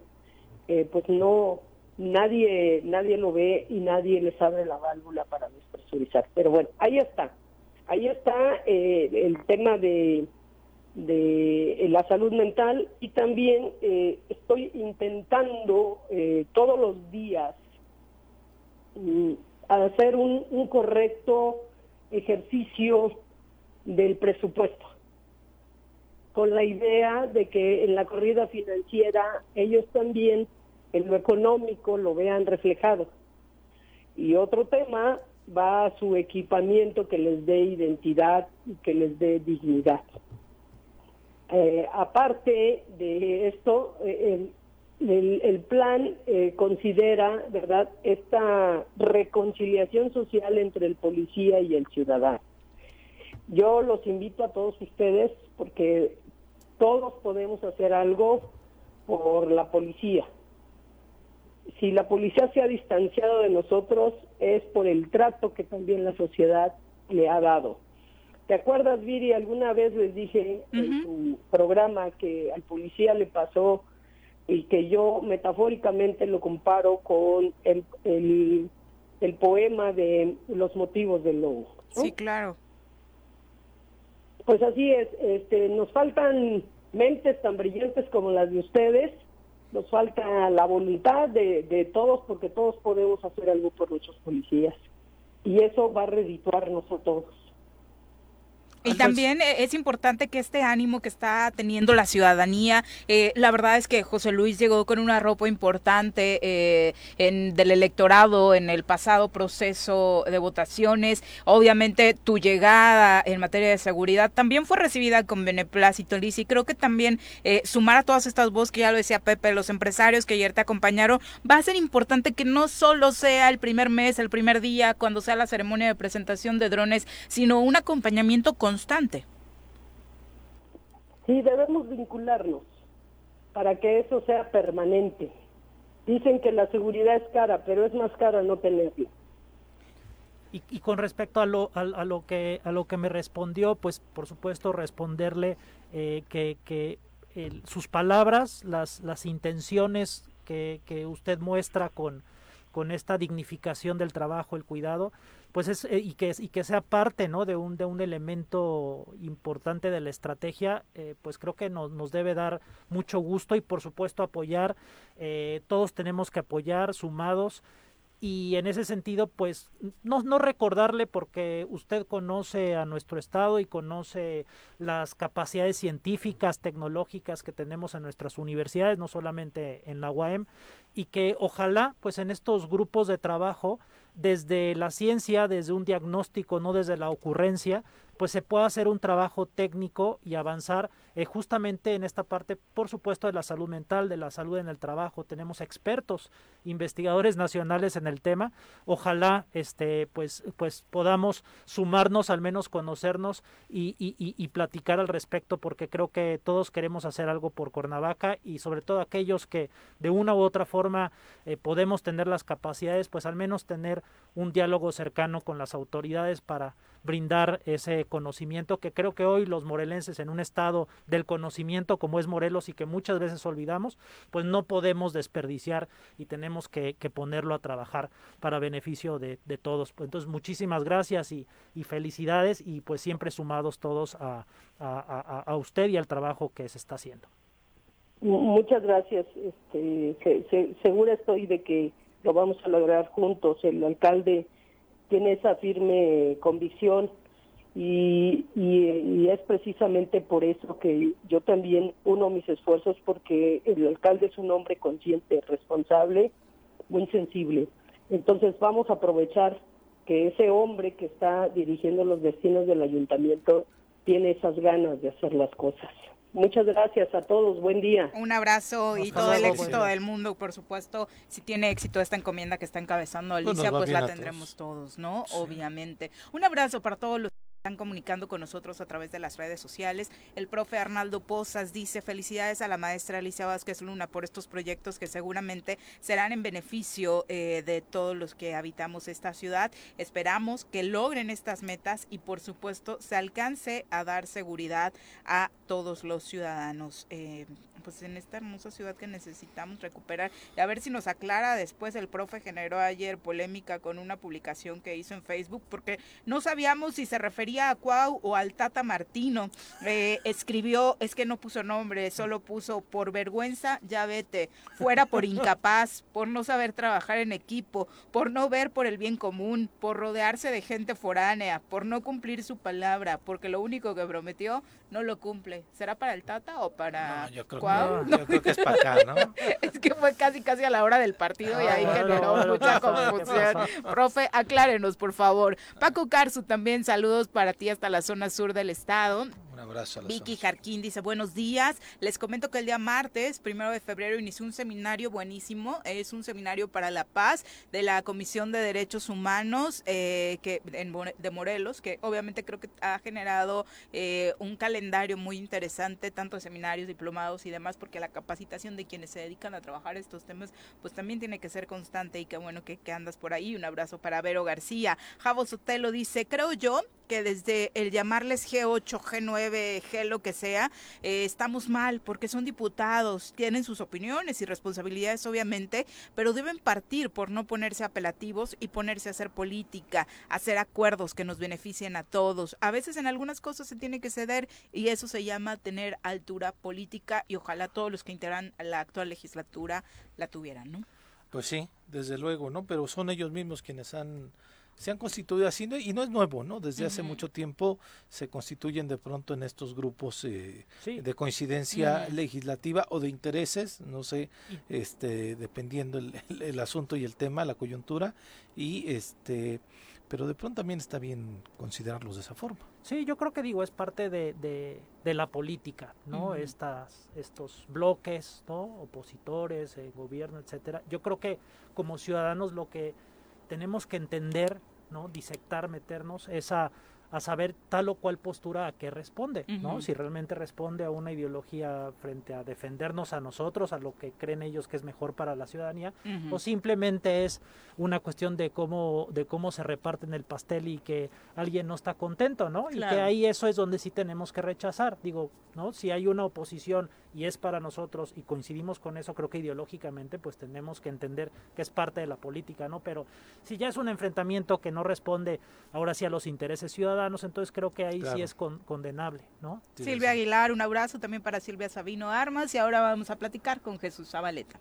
eh, pues no, nadie, nadie lo ve y nadie les abre la válvula para despresurizar. Pero bueno, ahí está, ahí está eh, el tema de, de la salud mental y también eh, estoy intentando todos los días mm, hacer un, un correcto ejercicio del presupuesto con la idea de que en la corrida financiera ellos también en lo económico lo vean reflejado. Y otro tema va a su equipamiento que les dé identidad y que les dé dignidad. Eh, aparte de esto, eh, el, plan eh, considera, ¿verdad?, esta reconciliación social entre el policía y el ciudadano. Yo los invito a todos ustedes porque todos podemos hacer algo por la policía. Si la policía se ha distanciado de nosotros es por el trato que también la sociedad le ha dado. ¿Te acuerdas, Viri? Alguna vez les dije en su programa que al policía le pasó y que yo metafóricamente lo comparo con el, el, poema de Los motivos del lobo. Sí, claro. Pues así es, este, nos faltan mentes tan brillantes como las de ustedes, nos falta la voluntad de, todos porque todos podemos hacer algo por nuestros policías y eso va a redituarnos a todos. Y también eh, es importante que este ánimo que está teniendo la ciudadanía, eh, la verdad es que José Luis llegó con una ropa importante eh, en, del electorado en el pasado proceso de votaciones. Obviamente tu llegada en materia de seguridad también fue recibida con beneplácito, Liz, y creo que también sumar a todas estas voces que ya lo decía Pepe, los empresarios que ayer te acompañaron, va a ser importante que no solo sea el primer mes, el primer día, cuando sea la ceremonia de presentación de drones, sino un acompañamiento con constante. Sí, debemos vincularnos para que eso sea permanente. Dicen que la seguridad es cara, pero es más cara no tenerla. Y, con respecto a lo, a, lo que a lo que me respondió, pues por supuesto responderle eh, que, que sus palabras, las, las intenciones que, que usted muestra con, con esta dignificación del trabajo, el cuidado, pues es eh, y que y que sea parte no de un de un elemento importante de la estrategia eh, pues creo que nos, nos debe dar mucho gusto y por supuesto apoyar eh, todos tenemos que apoyar sumados y en ese sentido pues no, no recordarle porque usted conoce a nuestro estado y conoce las capacidades científicas tecnológicas que tenemos en nuestras universidades no solamente en la UAM y que ojalá pues en estos grupos de trabajo desde la ciencia, desde un diagnóstico, no desde la ocurrencia, pues se pueda hacer un trabajo técnico y avanzar eh, justamente en esta parte, por supuesto, de la salud mental, de la salud en el trabajo. Tenemos expertos, investigadores nacionales en el tema. Ojalá, este, pues, pues podamos sumarnos, al menos conocernos y, y, y, platicar al respecto, porque creo que todos queremos hacer algo por Cuernavaca y sobre todo aquellos que de una u otra forma eh, podemos tener las capacidades, pues al menos tener un diálogo cercano con las autoridades para brindar ese conocimiento que creo que hoy los morelenses en un estado del conocimiento como es Morelos y que muchas veces olvidamos, pues no podemos desperdiciar y tenemos que, ponerlo a trabajar para beneficio de, todos. Pues entonces, muchísimas gracias y, felicidades y pues siempre sumados todos a, a, usted y al trabajo que se está haciendo. Muchas gracias. Este, segura estoy de que lo vamos a lograr juntos. El alcalde tiene esa firme convicción y, y, es precisamente por eso que yo también uno mis esfuerzos porque el alcalde es un hombre consciente, responsable, muy sensible. Entonces vamos a aprovechar que ese hombre que está dirigiendo los destinos del ayuntamiento tiene esas ganas de hacer las cosas. Muchas gracias a todos, buen día. Un abrazo y todo el éxito del mundo, por supuesto. Si tiene éxito esta encomienda que está encabezando Alicia, pues, la tendremos todos, ¿no? Obviamente. Un abrazo para todos los están comunicando con nosotros a través de las redes sociales. El profe Arnaldo Pozas dice felicidades a la maestra Alicia Vázquez Luna por estos proyectos que seguramente serán en beneficio eh, de todos los que habitamos esta ciudad. Esperamos que logren estas metas y por supuesto se alcance a dar seguridad a todos los ciudadanos. Eh, pues en esta hermosa ciudad que necesitamos recuperar. Y a ver si nos aclara después, el profe generó ayer polémica con una publicación que hizo en Facebook, porque no sabíamos si se refería a Cuau o al Tata Martino. Eh, escribió, es que no puso nombre, solo puso por vergüenza, ya vete, fuera por incapaz, por no saber trabajar en equipo, por no ver por el bien común, por rodearse de gente foránea, por no cumplir su palabra, porque lo único que prometió no lo cumple. ¿Será para el Tata o para yo creo que es para acá, ¿no? es que fue casi casi a la hora del partido y ahí generó mucha confusión. Profe, aclárenos, por favor. Paco Carzu también, saludos para ti hasta la zona sur del estado. Un abrazo a Vicky Jarquín dice, buenos días. Les comento que el día martes, primero de febrero, inició un seminario buenísimo. Es un seminario para la paz de la Comisión de Derechos Humanos eh, que de Morelos, que obviamente creo que ha generado eh, un calendario muy interesante, tanto de seminarios, diplomados y demás, porque la capacitación de quienes se dedican a trabajar estos temas, pues también tiene que ser constante y qué bueno que, que andas por ahí. Un abrazo para Vero García. Javo Sotelo dice, creo yo que desde el llamarles G8, G9, G lo que sea, eh, estamos mal porque son diputados, tienen sus opiniones y responsabilidades obviamente, pero deben partir por no ponerse apelativos y ponerse a hacer política, hacer acuerdos que nos beneficien a todos. A veces en algunas cosas se tiene que ceder y eso se llama tener altura política y ojalá todos los que integran la actual legislatura la tuvieran, ¿no? Pues sí, desde luego, ¿no? Pero son ellos mismos quienes han se han constituido así y no es nuevo, ¿no? Desde hace mucho tiempo se constituyen de pronto en estos grupos eh, de coincidencia legislativa o de intereses, no sé, este, dependiendo el, el, asunto y el tema, la coyuntura y este, pero de pronto también está bien considerarlos de esa forma. Sí, yo creo que digo es parte de, de, la política, ¿no? Estas, estos bloques, ¿no? Opositores, eh, gobierno, etcétera. Yo creo que como ciudadanos lo que tenemos que entender, ¿no? disectar, meternos esa a saber tal o cual postura a qué responde, ¿no? Si realmente responde a una ideología frente a defendernos a nosotros, a lo que creen ellos que es mejor para la ciudadanía, o simplemente es una cuestión de cómo de cómo se reparten el pastel y que alguien no está contento, ¿no? Y que ahí eso es donde sí tenemos que rechazar. Digo, ¿no? Si hay una oposición y es para nosotros y coincidimos con eso, creo que ideológicamente pues tenemos que entender que es parte de la política, ¿no? Pero si ya es un enfrentamiento que no responde ahora sí a los intereses ciudadanos, entonces creo que ahí sí es condenable, ¿no? Silvia Aguilar, un abrazo también para Silvia Sabino Armas y ahora vamos a platicar con Jesús Zabaleta.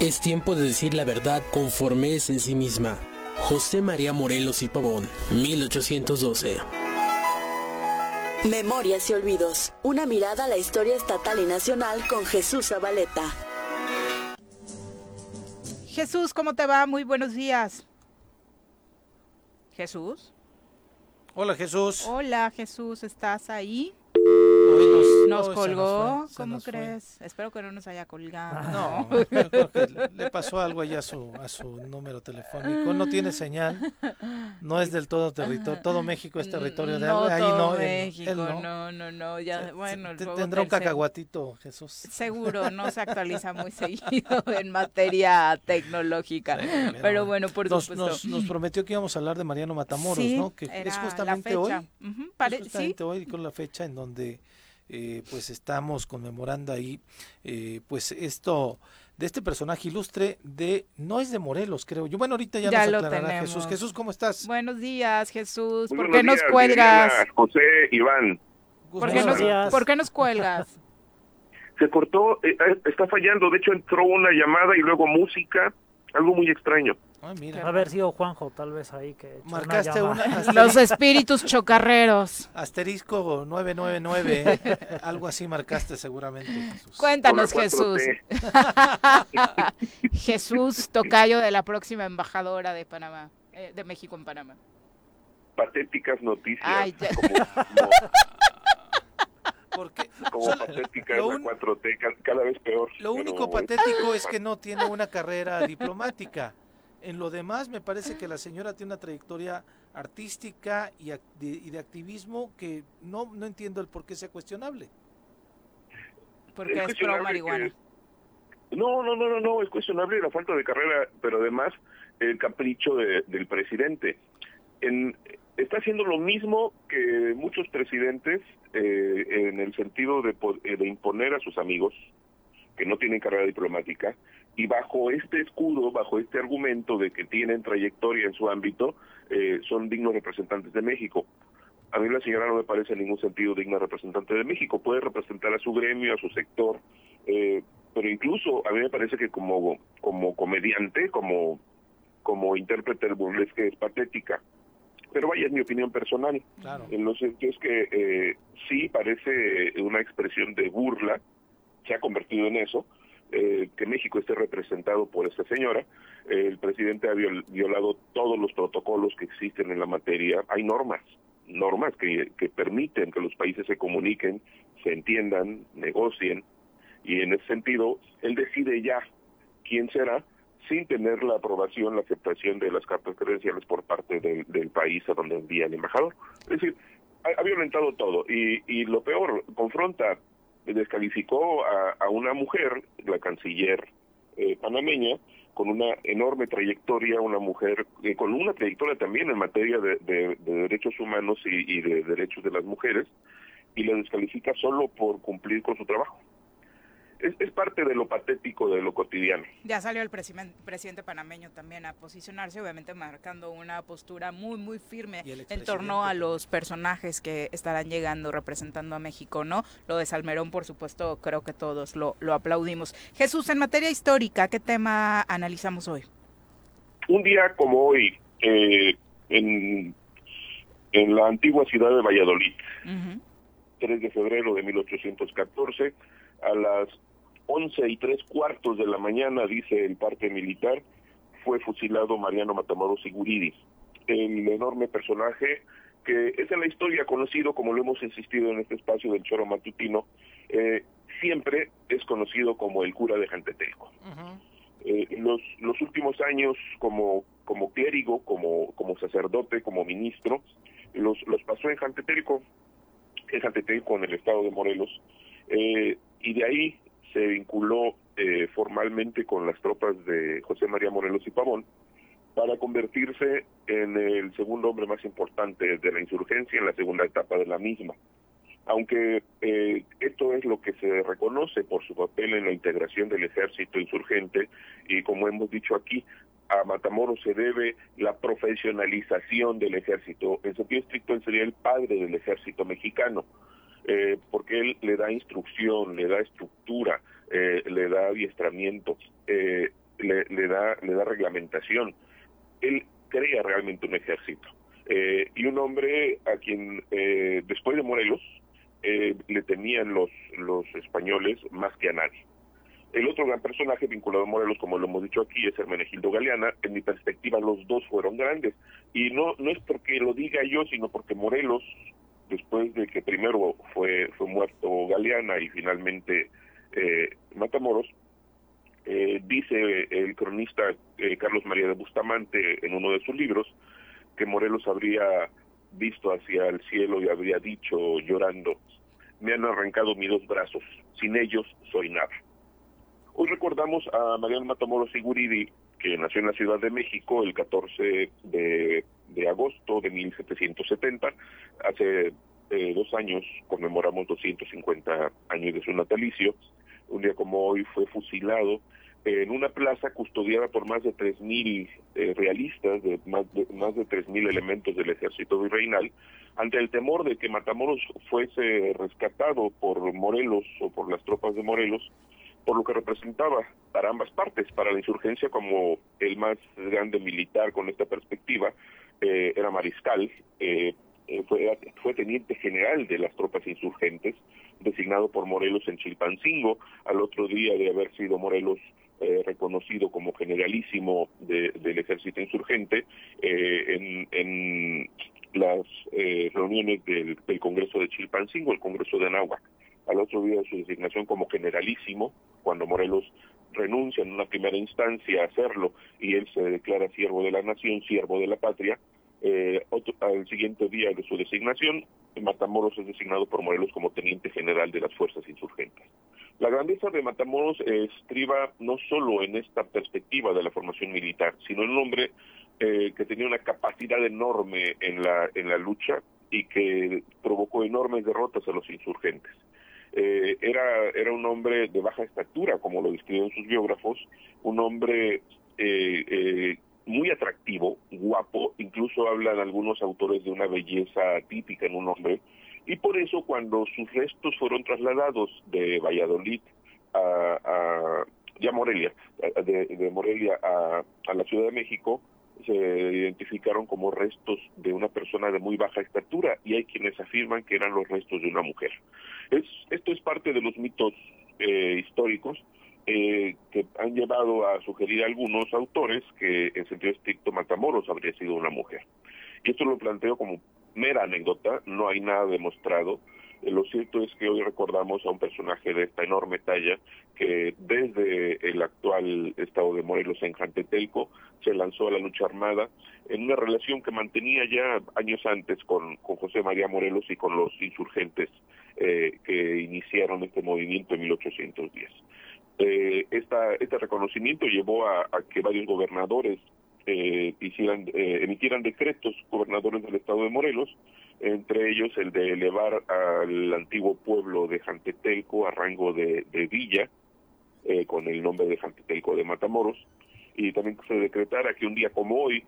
Es tiempo de decir la verdad conforme es en sí misma. José María Morelos y Pavón, 1812. Memorias y Olvidos. Una mirada a la historia estatal y nacional con Jesús Zabaleta. Jesús, ¿cómo te va? Muy buenos días. Jesús. Hola Jesús. Hola Jesús, ¿estás ahí? nos, colgó, ¿cómo crees? Espero que no nos haya colgado. No, le pasó algo allá a su, a su número telefónico. No tiene señal, no es del todo territorio, todo México es territorio de no, Ahí no, México, no. no, no, ya, bueno. tendrá un cacahuatito, Jesús. Seguro, no se actualiza muy seguido en materia tecnológica. pero bueno, por nos, supuesto. Nos, prometió que íbamos a hablar de Mariano Matamoros, ¿no? Que es justamente hoy. es justamente hoy con la fecha en donde eh, pues estamos conmemorando ahí eh, pues esto de este personaje ilustre de no es de Morelos creo yo. Bueno ahorita ya, nos aclarará Jesús. Jesús cómo estás buenos días Jesús. ¿por qué nos cuelgas José Iván. ¿Por qué, nos, ¿Por qué nos cuelgas se cortó eh, está fallando. De hecho entró una llamada y luego música algo muy extraño Ah, Haber sido Juanjo, tal vez ahí que. Marcaste una. Los espíritus chocarreros. Asterisco 999. algo así marcaste seguramente. Cuéntanos, Jesús. Jesús, tocayo de la próxima embajadora de Panamá, eh, de México en Panamá. Patéticas noticias. Porque como patética es la 4T, cada vez peor. Lo único patético es que no tiene una carrera diplomática. En lo demás, me parece que la señora tiene una trayectoria artística y, de, activismo que no, no entiendo el por qué sea cuestionable. Porque es, pro marihuana. No, no, no, no, no, es cuestionable la falta de carrera, pero además el capricho del presidente. En, está haciendo lo mismo que muchos presidentes eh, en el sentido de, eh, de imponer a sus amigos que no tienen carrera diplomática y bajo este escudo, bajo este argumento de que tienen trayectoria en su ámbito, eh, son dignos representantes de México. A mí la señora no me parece en ningún sentido digna representante de México. Puede representar a su gremio, a su sector, eh, pero incluso a mí me parece que como, como comediante, como, como intérprete del burlesque es patética. Pero vaya, es mi opinión personal. Claro. En los sentidos que eh, sí parece una expresión de burla, se ha convertido en eso, eh, que México esté representado por esta señora. el presidente ha violado todos los protocolos que existen en la materia. Hay normas, normas que, que permiten que los países se comuniquen, se entiendan, negocien, y en ese sentido, él decide ya quién será sin tener la aprobación, la aceptación de las cartas credenciales por parte del, país a donde envía el embajador. Es decir, ha, violentado todo y, y lo peor, confronta descalificó a, una mujer, la canciller eh, panameña, con una enorme trayectoria, una mujer eh, con una trayectoria también en materia de, derechos humanos y, de derechos de las mujeres, y la descalifica solo por cumplir con su trabajo es, parte de lo patético de lo cotidiano. Ya salió el presidente panameño también a posicionarse, obviamente marcando una postura muy, muy firme en torno a los personajes que estarán llegando representando a México, ¿no? Lo de Salmerón, por supuesto, creo que todos lo, lo aplaudimos. Jesús, en materia histórica, ¿qué tema analizamos hoy? Un día como hoy, eh, en, en la antigua ciudad de Valladolid, 3 de febrero de 1814, a las once y tres cuartos de la mañana, dice el parte militar, fue fusilado Mariano Matamoros Iguridi, el enorme personaje que es en la historia conocido, como lo hemos insistido en este espacio del choro matutino, eh, siempre es conocido como el cura de Jantetelco. Eh, los, los últimos años como, como clérigo, como, como sacerdote, como ministro, los, los pasó en Jantetelco, en Jantetelco, en el estado de Morelos, eh, y de ahí se vinculó eh, formalmente con las tropas de José María Morelos y Pavón para convertirse en el segundo hombre más importante de la insurgencia en la segunda etapa de la misma. Aunque eh, esto es lo que se reconoce por su papel en la integración del ejército insurgente y como hemos dicho aquí, a Matamoros se debe la profesionalización del ejército. En sentido estricto, él sería el padre del ejército mexicano eh, porque él le da instrucción, le da estructura, eh, le da adiestramiento, eh, le, da, le da reglamentación. Él crea realmente un ejército. Eh, y un hombre a quien después de Morelos le temían los, los españoles más que a nadie. El otro gran personaje vinculado a Morelos, como lo hemos dicho aquí, es Hermenegildo Galeana. En mi perspectiva, los dos fueron grandes. Y no, no es porque lo diga yo, sino porque Morelos después de que primero fue, fue muerto Galeana y finalmente eh, Matamoros, eh, dice el cronista eh, Carlos María de Bustamante en uno de sus libros que Morelos habría visto hacia el cielo y habría dicho llorando, me han arrancado mis dos brazos, sin ellos soy nada. Hoy recordamos a Mariano Matamoros Iguridi, que nació en la Ciudad de México el 14 de, agosto de 1770. Hace eh, dos años conmemoramos 250 años de su natalicio. Un día como hoy fue fusilado en una plaza custodiada por más de 3.000 eh, realistas, de más de, más de 3.000 elementos del ejército virreinal, ante el temor de que Matamoros fuese rescatado por Morelos o por las tropas de Morelos, por lo que representaba para ambas partes, para la insurgencia como el más grande militar con esta perspectiva, eh, era mariscal, eh, eh, fue, teniente general de las tropas insurgentes, designado por Morelos en Chilpancingo, al otro día de haber sido Morelos reconocido como generalísimo del ejército insurgente en, en, las reuniones del, del, Congreso de Chilpancingo, el Congreso de Anáhuac. Al otro día de su designación como generalísimo, cuando Morelos renuncia en una primera instancia a hacerlo y él se declara siervo de la nación, siervo de la patria, Eh, al siguiente día de su designación, Matamoros es designado por Morelos como teniente general de las fuerzas insurgentes. La grandeza de Matamoros estriba no solo en esta perspectiva de la formación militar, sino en un hombre eh, que tenía una capacidad enorme en la, en la lucha y que provocó enormes derrotas a los insurgentes. Eh, era, era un hombre de baja estatura, como lo describen sus biógrafos, un hombre eh, muy atractivo, guapo, incluso hablan algunos autores de una belleza típica en un hombre, y por eso cuando sus restos fueron trasladados de Valladolid a, ya Morelia, de, Morelia a, a, la Ciudad de México, se identificaron como restos de una persona de muy baja estatura y hay quienes afirman que eran los restos de una mujer. Es, esto es parte de los mitos eh, históricos eh, que han llevado a sugerir algunos autores que en sentido estricto Matamoros habría sido una mujer. Y esto lo planteo como mera anécdota, no hay nada demostrado. Eh, lo cierto es que hoy recordamos a un personaje de esta enorme talla que desde el actual estado de Morelos en Jantetelco se lanzó a la lucha armada en una relación que mantenía ya años antes con, con José María Morelos y con los insurgentes eh, que iniciaron este movimiento en 1810. Eh, esta, este reconocimiento llevó a, que varios gobernadores eh, hicieran, eh, emitieran decretos, gobernadores del estado de Morelos, entre ellos el de elevar al antiguo pueblo de Jantetelco a rango de, villa, eh, con el nombre de Jantetelco de Matamoros, y también se decretara que un día como hoy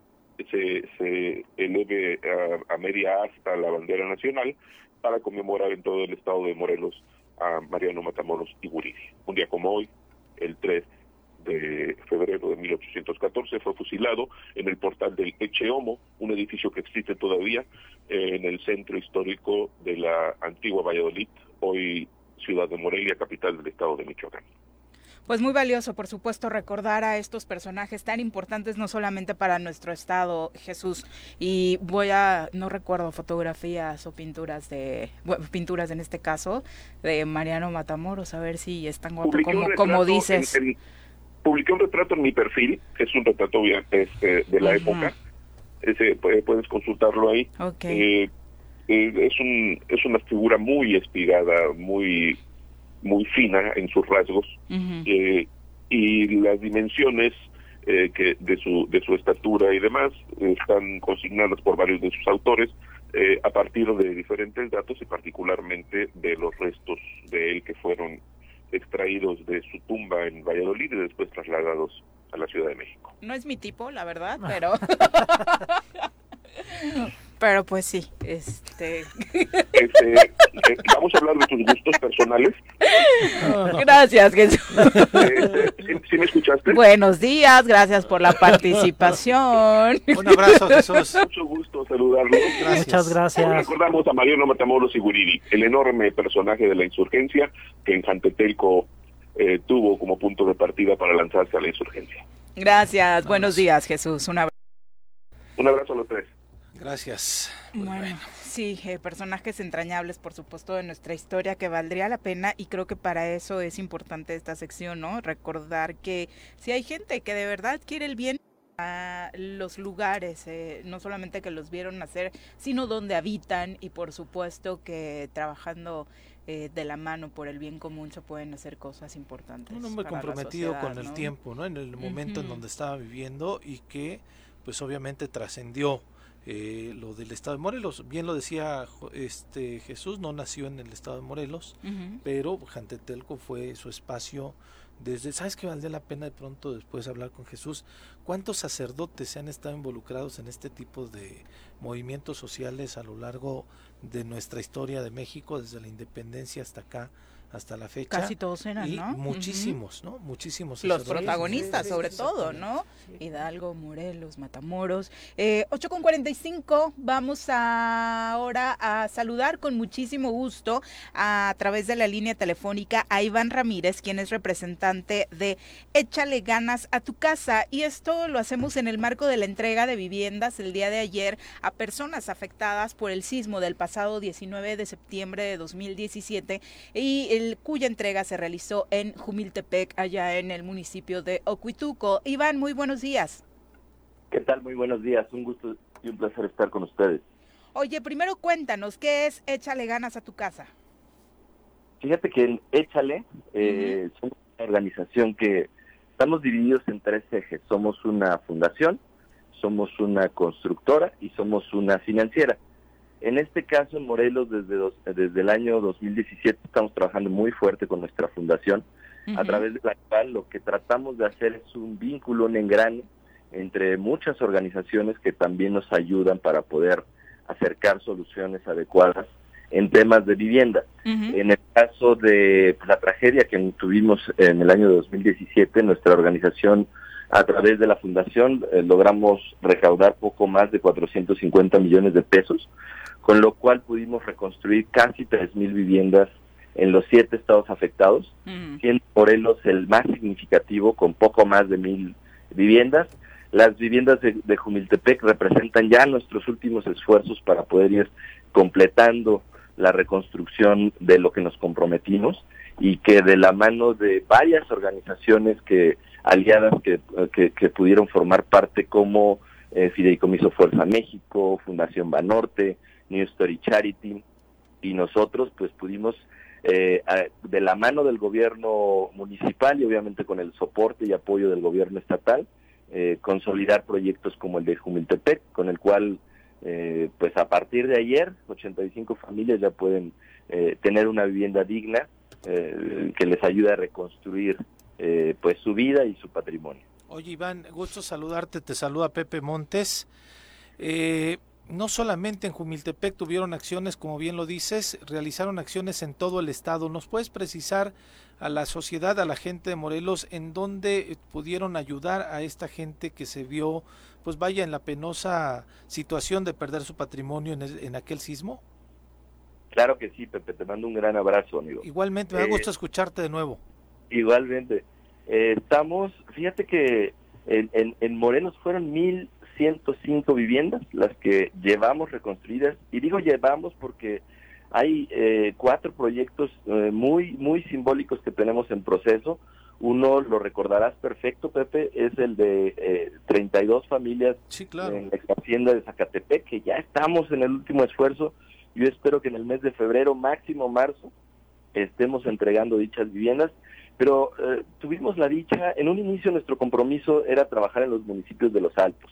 se, se eleve a, a media asta la bandera nacional para conmemorar en todo el estado de Morelos a Mariano Matamoros y Guridi. Un día como hoy, el 3 de febrero de 1814, fue fusilado en el portal del Echeomo, un edificio que existe todavía en el centro histórico de la antigua Valladolid, hoy ciudad de Morelia, capital del estado de Michoacán. Pues muy valioso, por supuesto, recordar a estos personajes tan importantes, no solamente para nuestro estado, Jesús. Y voy a, no recuerdo fotografías o pinturas de, pinturas en este caso, de Mariano Matamoros, a ver si están guapos como, como dices. publiqué un retrato en mi perfil, es un retrato este, de la época, Ese, puedes consultarlo ahí. Eh, eh, es, un, es una figura muy espigada, muy muy fina en sus rasgos eh, y las dimensiones eh, que de su de su estatura y demás están consignadas por varios de sus autores eh, a partir de diferentes datos y particularmente de los restos de él que fueron extraídos de su tumba en Valladolid y después trasladados a la Ciudad de México. No es mi tipo, la verdad, pero Pero pues sí, este... este eh, vamos a hablar de tus gustos personales. Gracias, Jesús. Este, ¿sí, me escuchaste? Buenos días, gracias por la participación. Un abrazo, Jesús. Mucho gusto saludarlo. Muchas gracias. recordamos a Mariano Matamoros y Guridi, el enorme personaje de la insurgencia que en Jantetelco eh, tuvo como punto de partida para lanzarse a la insurgencia. Gracias, buenos días, Jesús. Un abrazo. Un abrazo a los tres. Gracias. Pues bueno, sí, eh, personajes entrañables, por supuesto, de nuestra historia que valdría la pena y creo que para eso es importante esta sección, ¿no? Recordar que si hay gente que de verdad quiere el bien a los lugares, eh, no solamente que los vieron nacer, sino donde habitan y por supuesto que trabajando eh, de la mano por el bien común se pueden hacer cosas importantes. Un hombre comprometido con el tiempo, ¿no? En el momento en donde estaba viviendo y que pues obviamente trascendió eh, lo del estado de Morelos. Bien lo decía este Jesús, no nació en el estado de Morelos, pero Jantetelco fue su espacio desde, ¿sabes que valdría la pena de pronto después hablar con Jesús? ¿Cuántos sacerdotes se han estado involucrados en este tipo de movimientos sociales a lo largo de nuestra historia de México, desde la independencia hasta acá? Hasta la fecha. Casi todos eran, y Muchísimos, ¿no? Muchísimos. Los protagonistas, sobre todo, ¿no? Hidalgo, Morelos, Matamoros. Eh, 8 con 45, vamos ahora a saludar con muchísimo gusto a, través de la línea telefónica a Iván Ramírez, quien es representante de Échale ganas a tu casa. Y esto lo hacemos en el marco de la entrega de viviendas el día de ayer a personas afectadas por el sismo del pasado 19 de septiembre de 2017 y el, cuya entrega se realizó en Jumiltepec, allá en el municipio de Ocuituco. Iván, muy buenos días. ¿Qué tal? Muy buenos días. Un gusto y un placer estar con ustedes. Oye, primero cuéntanos, ¿qué es Échale ganas a tu casa? Fíjate que en Échale eh, somos una organización que estamos divididos en tres ejes. Somos una fundación, somos una constructora y somos una financiera. En este caso, en Morelos, desde, desde el año 2017 estamos trabajando muy fuerte con nuestra fundación, a través de la cual lo que tratamos de hacer es un vínculo, un engrane entre muchas organizaciones que también nos ayudan para poder acercar soluciones adecuadas en temas de vivienda. En el caso de la tragedia que tuvimos en el año 2017, nuestra organización, a través de la fundación, eh, logramos recaudar poco más de 450 millones de pesos, con lo cual pudimos reconstruir casi 3.000 viviendas en los siete estados afectados, siendo Morelos el más significativo, con poco más de mil viviendas. Las viviendas de, de Jumiltepec representan ya nuestros últimos esfuerzos para poder ir completando la reconstrucción de lo que nos comprometimos y que de la mano de varias organizaciones que aliadas que, que, pudieron formar parte como eh, Fideicomiso Fuerza México, Fundación Banorte, New Story Charity y nosotros pues pudimos eh, de la mano del gobierno municipal y obviamente con el soporte y apoyo del gobierno estatal eh, consolidar proyectos como el de Jumiltepec con el cual eh, pues a partir de ayer 85 familias ya pueden eh, tener una vivienda digna eh, que les ayude a reconstruir pues su vida y su patrimonio. Oye Iván, gusto saludarte, te saluda Pepe Montes. No solamente en Jumiltepec tuvieron acciones, como bien lo dices, realizaron acciones en todo el estado. ¿Nos puedes precisar a la sociedad, a la gente de Morelos, en dónde pudieron ayudar a esta gente que se vio pues vaya en la penosa situación de perder su patrimonio en, aquel sismo? Claro que sí, Pepe, te mando un gran abrazo, amigo. Igualmente, me da gusto eh, escucharte de nuevo. Igualmente. Eh, estamos, fíjate que en, en, en Morelos fueron 1.105 viviendas las que llevamos reconstruidas, y digo llevamos porque hay eh, cuatro proyectos muy, muy simbólicos que tenemos en proceso. Uno, lo recordarás perfecto, Pepe, es el de eh, 32 familias en la hacienda de Zacatepec, que ya estamos en el último esfuerzo. Yo espero que en el mes de febrero, máximo marzo, estemos entregando dichas viviendas. Pero eh, tuvimos la dicha, en un inicio nuestro compromiso era trabajar en los municipios de los Altos,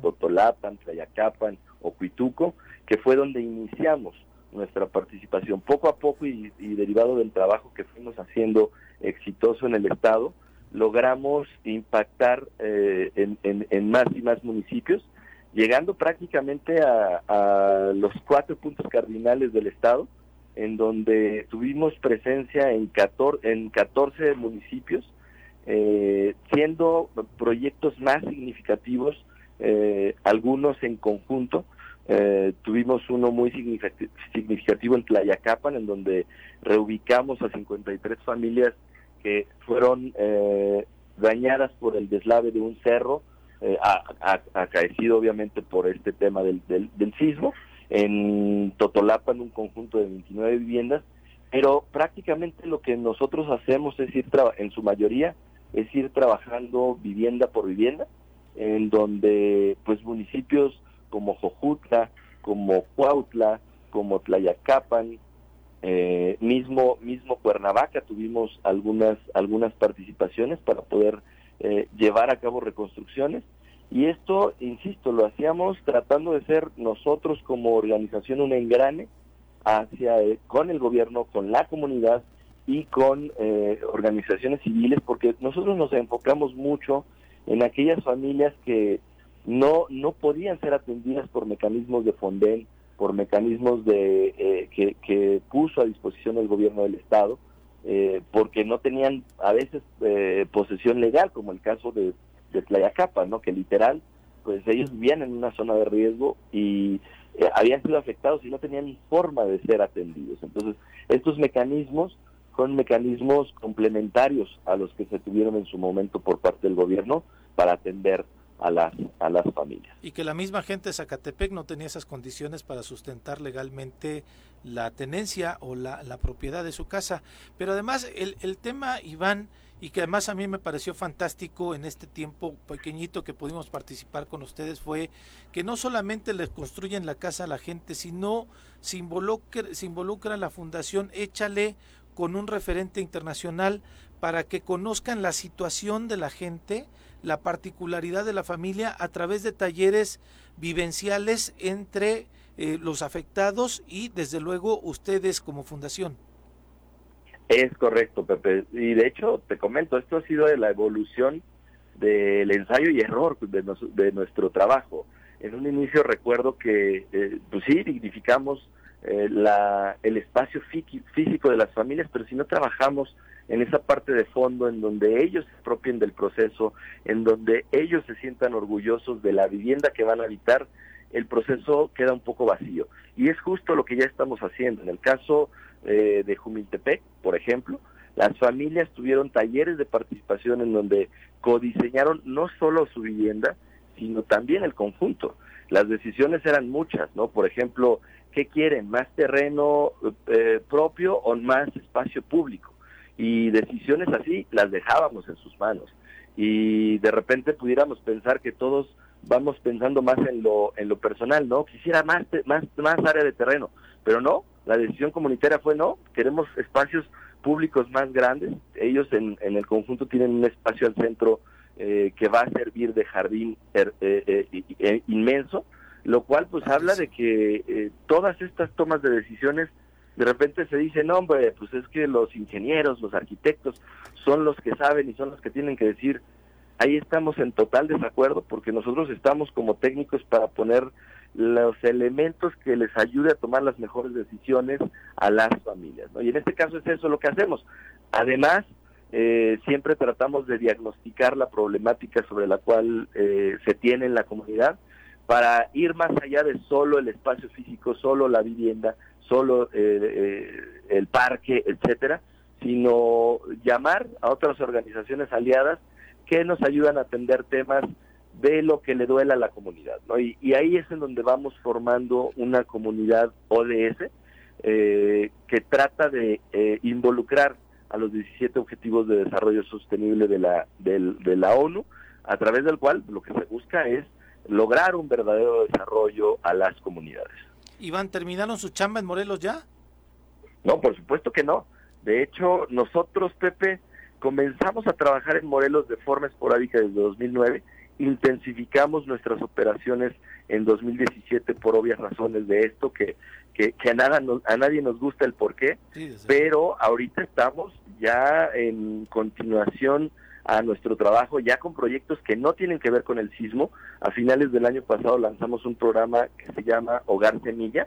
Totolapan, Tlayacapan, Ocuituco, que fue donde iniciamos nuestra participación. Poco a poco y derivado del trabajo que fuimos haciendo exitoso en el Estado, logramos impactar eh, en, más y más municipios, llegando prácticamente a, los cuatro puntos cardinales del Estado, en donde tuvimos presencia en 14, en 14 municipios, eh, siendo proyectos más significativos, eh, algunos en conjunto, eh, tuvimos uno muy significativo en Tlayacapan, en donde reubicamos a 53 familias que fueron eh, dañadas por el deslave de un cerro, eh, acaecido obviamente por este tema del, del, sismo. En Totolapan, un conjunto de 29 viviendas, pero prácticamente lo que nosotros hacemos es ir, en su mayoría, es ir trabajando vivienda por vivienda, en donde pues municipios como Jojutla, como Cuautla, como Tlayacapan, eh, mismo mismo Cuernavaca tuvimos algunas algunas participaciones para poder eh, llevar a cabo reconstrucciones. Y esto insisto lo hacíamos tratando de ser nosotros como organización un engrane hacia eh, con el gobierno con la comunidad y con organizaciones civiles porque nosotros nos enfocamos mucho en aquellas familias que no, no podían ser atendidas por mecanismos de Fonden, por mecanismos de eh, que, puso a disposición el gobierno del Estado, eh, porque no tenían a veces eh, posesión legal, como el caso de, de Tlayacapa, ¿no? que literal, pues ellos vivían en una zona de riesgo y habían sido afectados y no tenían forma de ser atendidos. Entonces, estos mecanismos son mecanismos complementarios a los que se tuvieron en su momento por parte del gobierno para atender a las, a las familias. Y que la misma gente de Zacatepec no tenía esas condiciones para sustentar legalmente la tenencia o la, la propiedad de su casa. Pero además el, el tema, Iván, y que además a mí me pareció fantástico en este tiempo pequeñito que pudimos participar con ustedes fue que no solamente les construyen la casa a la gente, sino se involucra, se involucra la fundación Échale con un referente internacional para que conozcan la situación de la gente, la particularidad de la familia a través de talleres vivenciales entre eh, los afectados y desde luego ustedes como fundación. Es correcto, Pepe. Y de hecho, te comento, esto ha sido de la evolución del ensayo y error de, nuestro trabajo. En un inicio recuerdo que, eh, pues sí, dignificamos eh, la, el espacio físico de las familias, pero si no trabajamos en esa parte de fondo en donde ellos se apropien del proceso, en donde ellos se sientan orgullosos de la vivienda que van a habitar, el proceso queda un poco vacío. Y es justo lo que ya estamos haciendo. En el caso eh, de Jumiltepec, por ejemplo, las familias tuvieron talleres de participación en donde codiseñaron no solo su vivienda, sino también el conjunto. Las decisiones eran muchas, ¿no? Por ejemplo, ¿qué quieren? ¿Más terreno eh, propio o más espacio público? Y decisiones así las dejábamos en sus manos. Y de repente pudiéramos pensar que todos vamos pensando más en lo en lo personal, ¿no? Quisiera más más más área de terreno, pero no, la decisión comunitaria fue no, queremos espacios públicos más grandes. Ellos en, en el conjunto tienen un espacio al centro eh, que va a servir de jardín er, eh, eh, inmenso, lo cual pues habla de que todas estas tomas de decisiones de repente se dice, no hombre, pues es que los ingenieros, los arquitectos son los que saben y son los que tienen que decir ahí estamos en total desacuerdo porque nosotros estamos como técnicos para poner los elementos que les ayude a tomar las mejores decisiones a las familias. Y en este caso es eso lo que hacemos. Además, eh, siempre tratamos de diagnosticar la problemática sobre la cual eh, se tiene en la comunidad para ir más allá de solo el espacio físico, solo la vivienda, solo eh, el parque, etcétera, sino llamar a otras organizaciones aliadas que nos ayudan a atender temas de lo que le duele a la comunidad. ¿no? Y, ahí es en donde vamos formando una comunidad ODS eh, que trata de eh, involucrar a los 17 Objetivos de Desarrollo Sostenible de la, de la ONU, a través del cual lo que se busca es lograr un verdadero desarrollo a las comunidades. Iván, ¿terminaron su chamba en Morelos ya? No, por supuesto que no. De hecho, nosotros, Pepe, comenzamos a trabajar en Morelos de forma esporádica desde 2009, intensificamos nuestras operaciones en 2017 por obvias razones de esto, que, que, a, nada a nadie nos gusta el por qué, pero ahorita estamos ya en continuación a nuestro trabajo, ya con proyectos que no tienen que ver con el sismo. A finales del año pasado lanzamos un programa que se llama Hogar Semilla,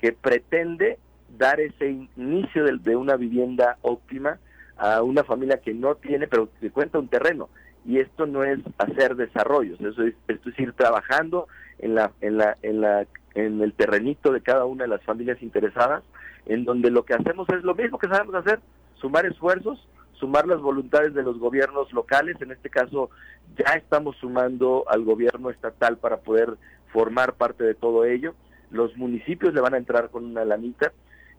que pretende dar ese inicio de, de una vivienda óptima a una familia que no tiene, pero que cuenta un terreno. Y esto no es hacer desarrollos, eso es, esto es ir trabajando en la, en la, en la, en el terrenito de cada una de las familias interesadas, en donde lo que hacemos es lo mismo que sabemos hacer, sumar esfuerzos, sumar las voluntades de los gobiernos locales, en este caso ya estamos sumando al gobierno estatal para poder formar parte de todo ello, los municipios le van a entrar con una lanita,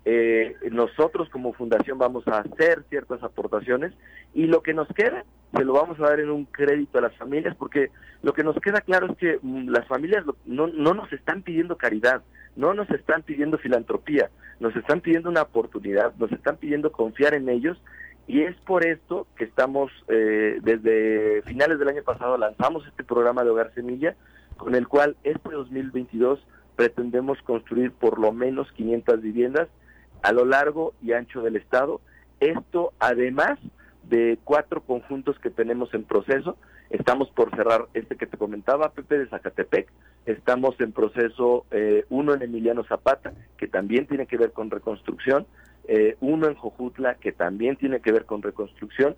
eh, nosotros como fundación vamos a hacer ciertas aportaciones y lo que nos queda se lo vamos a dar en un crédito a las familias porque lo que nos queda claro es que mm, las familias no, no nos están pidiendo caridad, no nos están pidiendo filantropía, nos están pidiendo una oportunidad, nos están pidiendo confiar en ellos y es por esto que estamos, eh, desde finales del año pasado lanzamos este programa de Hogar Semilla, con el cual este 2022 pretendemos construir por lo menos 500 viviendas a lo largo y ancho del estado. Esto además de cuatro conjuntos que tenemos en proceso. Estamos por cerrar este que te comentaba, Pepe de Zacatepec. Estamos en proceso eh, uno en Emiliano Zapata, que también tiene que ver con reconstrucción. Eh, uno en Jojutla, que también tiene que ver con reconstrucción.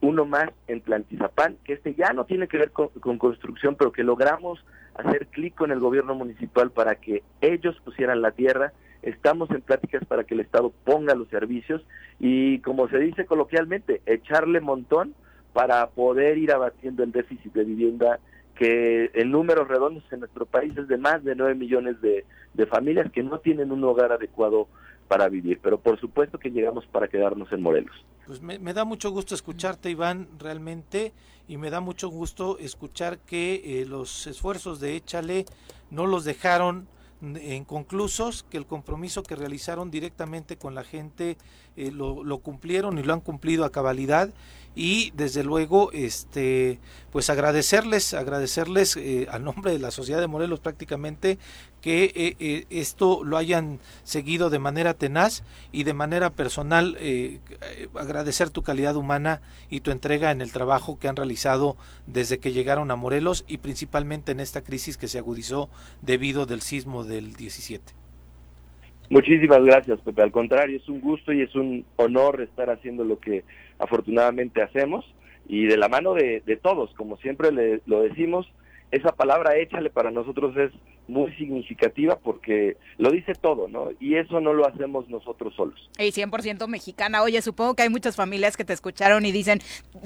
Uno más en Plantizapán, que este ya no tiene que ver con, con construcción, pero que logramos hacer clic con el gobierno municipal para que ellos pusieran la tierra estamos en pláticas para que el Estado ponga los servicios y, como se dice coloquialmente, echarle montón para poder ir abatiendo el déficit de vivienda que en números redondos en nuestro país es de más de 9 millones de, familias que no tienen un hogar adecuado para vivir. Pero por supuesto que llegamos para quedarnos en Morelos. Pues me, da mucho gusto escucharte, Iván, realmente, y me da mucho gusto escuchar que eh, los esfuerzos de Échale no los dejaron inconclusos, que el compromiso que realizaron directamente con la gente eh, lo, lo, cumplieron y lo han cumplido a cabalidad. Y desde luego este pues agradecerles agradecerles eh, a nombre de la sociedad de Morelos prácticamente que eh, eh, esto lo hayan seguido de manera tenaz y de manera personal agradecer tu calidad humana y tu entrega en el trabajo que han realizado desde que llegaron a Morelos y principalmente en esta crisis que se agudizó debido del sismo del 17. Muchísimas gracias, Pepe. Al contrario, es un gusto y es un honor estar haciendo lo que afortunadamente hacemos y de la mano de, todos, como siempre le, lo decimos, esa palabra échale para nosotros es muy significativa porque lo dice todo, ¿no? Y eso no lo hacemos nosotros solos. Y 100% mexicana. Oye, supongo que hay muchas familias que te escucharon y dicen,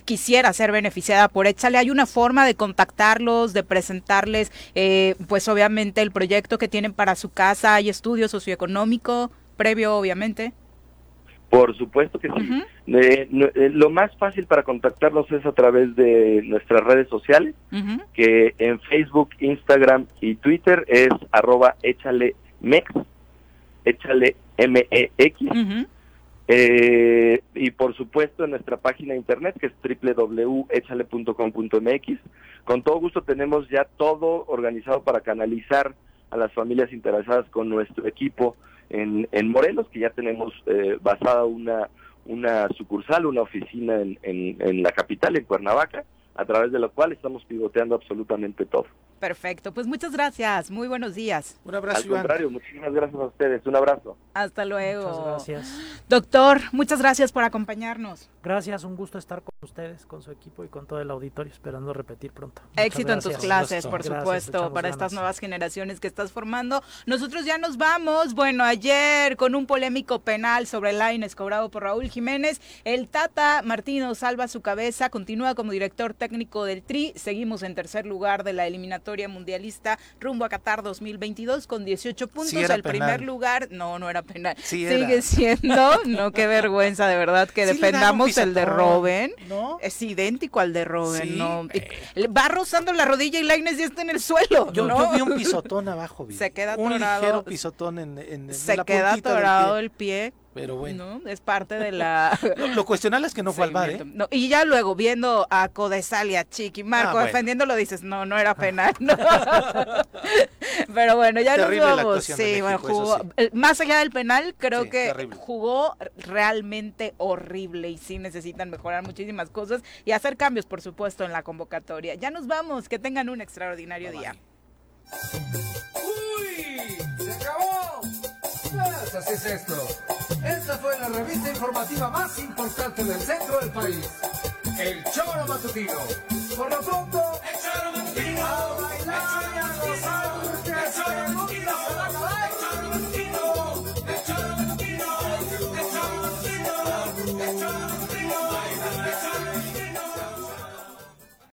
quisiera ser beneficiada por Échale. ¿Hay una forma de contactarlos, de presentarles, eh, pues obviamente el proyecto que tienen para su casa? ¿Hay estudio socioeconómico previo, obviamente? Por supuesto que sí. Eh, eh, lo más fácil para contactarnos es a través de nuestras redes sociales, que en Facebook, Instagram y Twitter es arroba échale mex, échale M-E-X. Eh, y por supuesto en nuestra página de internet que es www.echale.com.mx. Con todo gusto tenemos ya todo organizado para canalizar a las familias interesadas con nuestro equipo en, en Morelos, que ya tenemos eh, basada una, una sucursal, una oficina en, en, en la capital, en Cuernavaca, a través de lo cual estamos pivoteando absolutamente todo. Perfecto, pues muchas gracias, muy buenos días. Un abrazo. Al contrario, muchísimas gracias a ustedes, un abrazo. Hasta luego. Muchas gracias. Doctor, muchas gracias por acompañarnos. Gracias, un gusto estar con ustedes, con su equipo y con todo el auditorio, esperando repetir pronto. Éxito en tus clases, por supuesto, para estas nuevas generaciones que estás formando. Nosotros ya nos vamos. Bueno, ayer con un polémico penal sobre Laines cobrado por Raúl Jiménez, el Tata Martino salva su cabeza, continúa como director técnico del TRI, seguimos en tercer lugar de la eliminatoria mundialista rumbo a Qatar 2022 con 18 puntos. el primer lugar, no, no era penal. Sigue siendo, no, qué vergüenza de verdad que defendamos el de Robin. Es idéntico al de Robin, ¿no? Va rozando la rodilla y Laines ya está en el suelo. Yo, vi un pisotón abajo, Se queda un ligero pisotón en, en, Se queda atorado el pie pero bueno. Es parte de la... lo, cuestionable es que no fue al bar, ¿eh? y ya luego, viendo a Codesal y a Chiqui Marco ah, defendiéndolo, dices, no, no era penal. Pero bueno, ya nos vamos. Sí, bueno, jugó... Más allá del penal, creo que jugó realmente horrible y sí necesitan mejorar muchísimas cosas y hacer cambios, por supuesto, en la convocatoria. Ya nos vamos. Que tengan un extraordinario día. ¡Uy! ¡Se acabó! Pues así es esto. Esta fue la revista informativa más importante del centro del país. El Choro Matutino. Por lo pronto, el Choro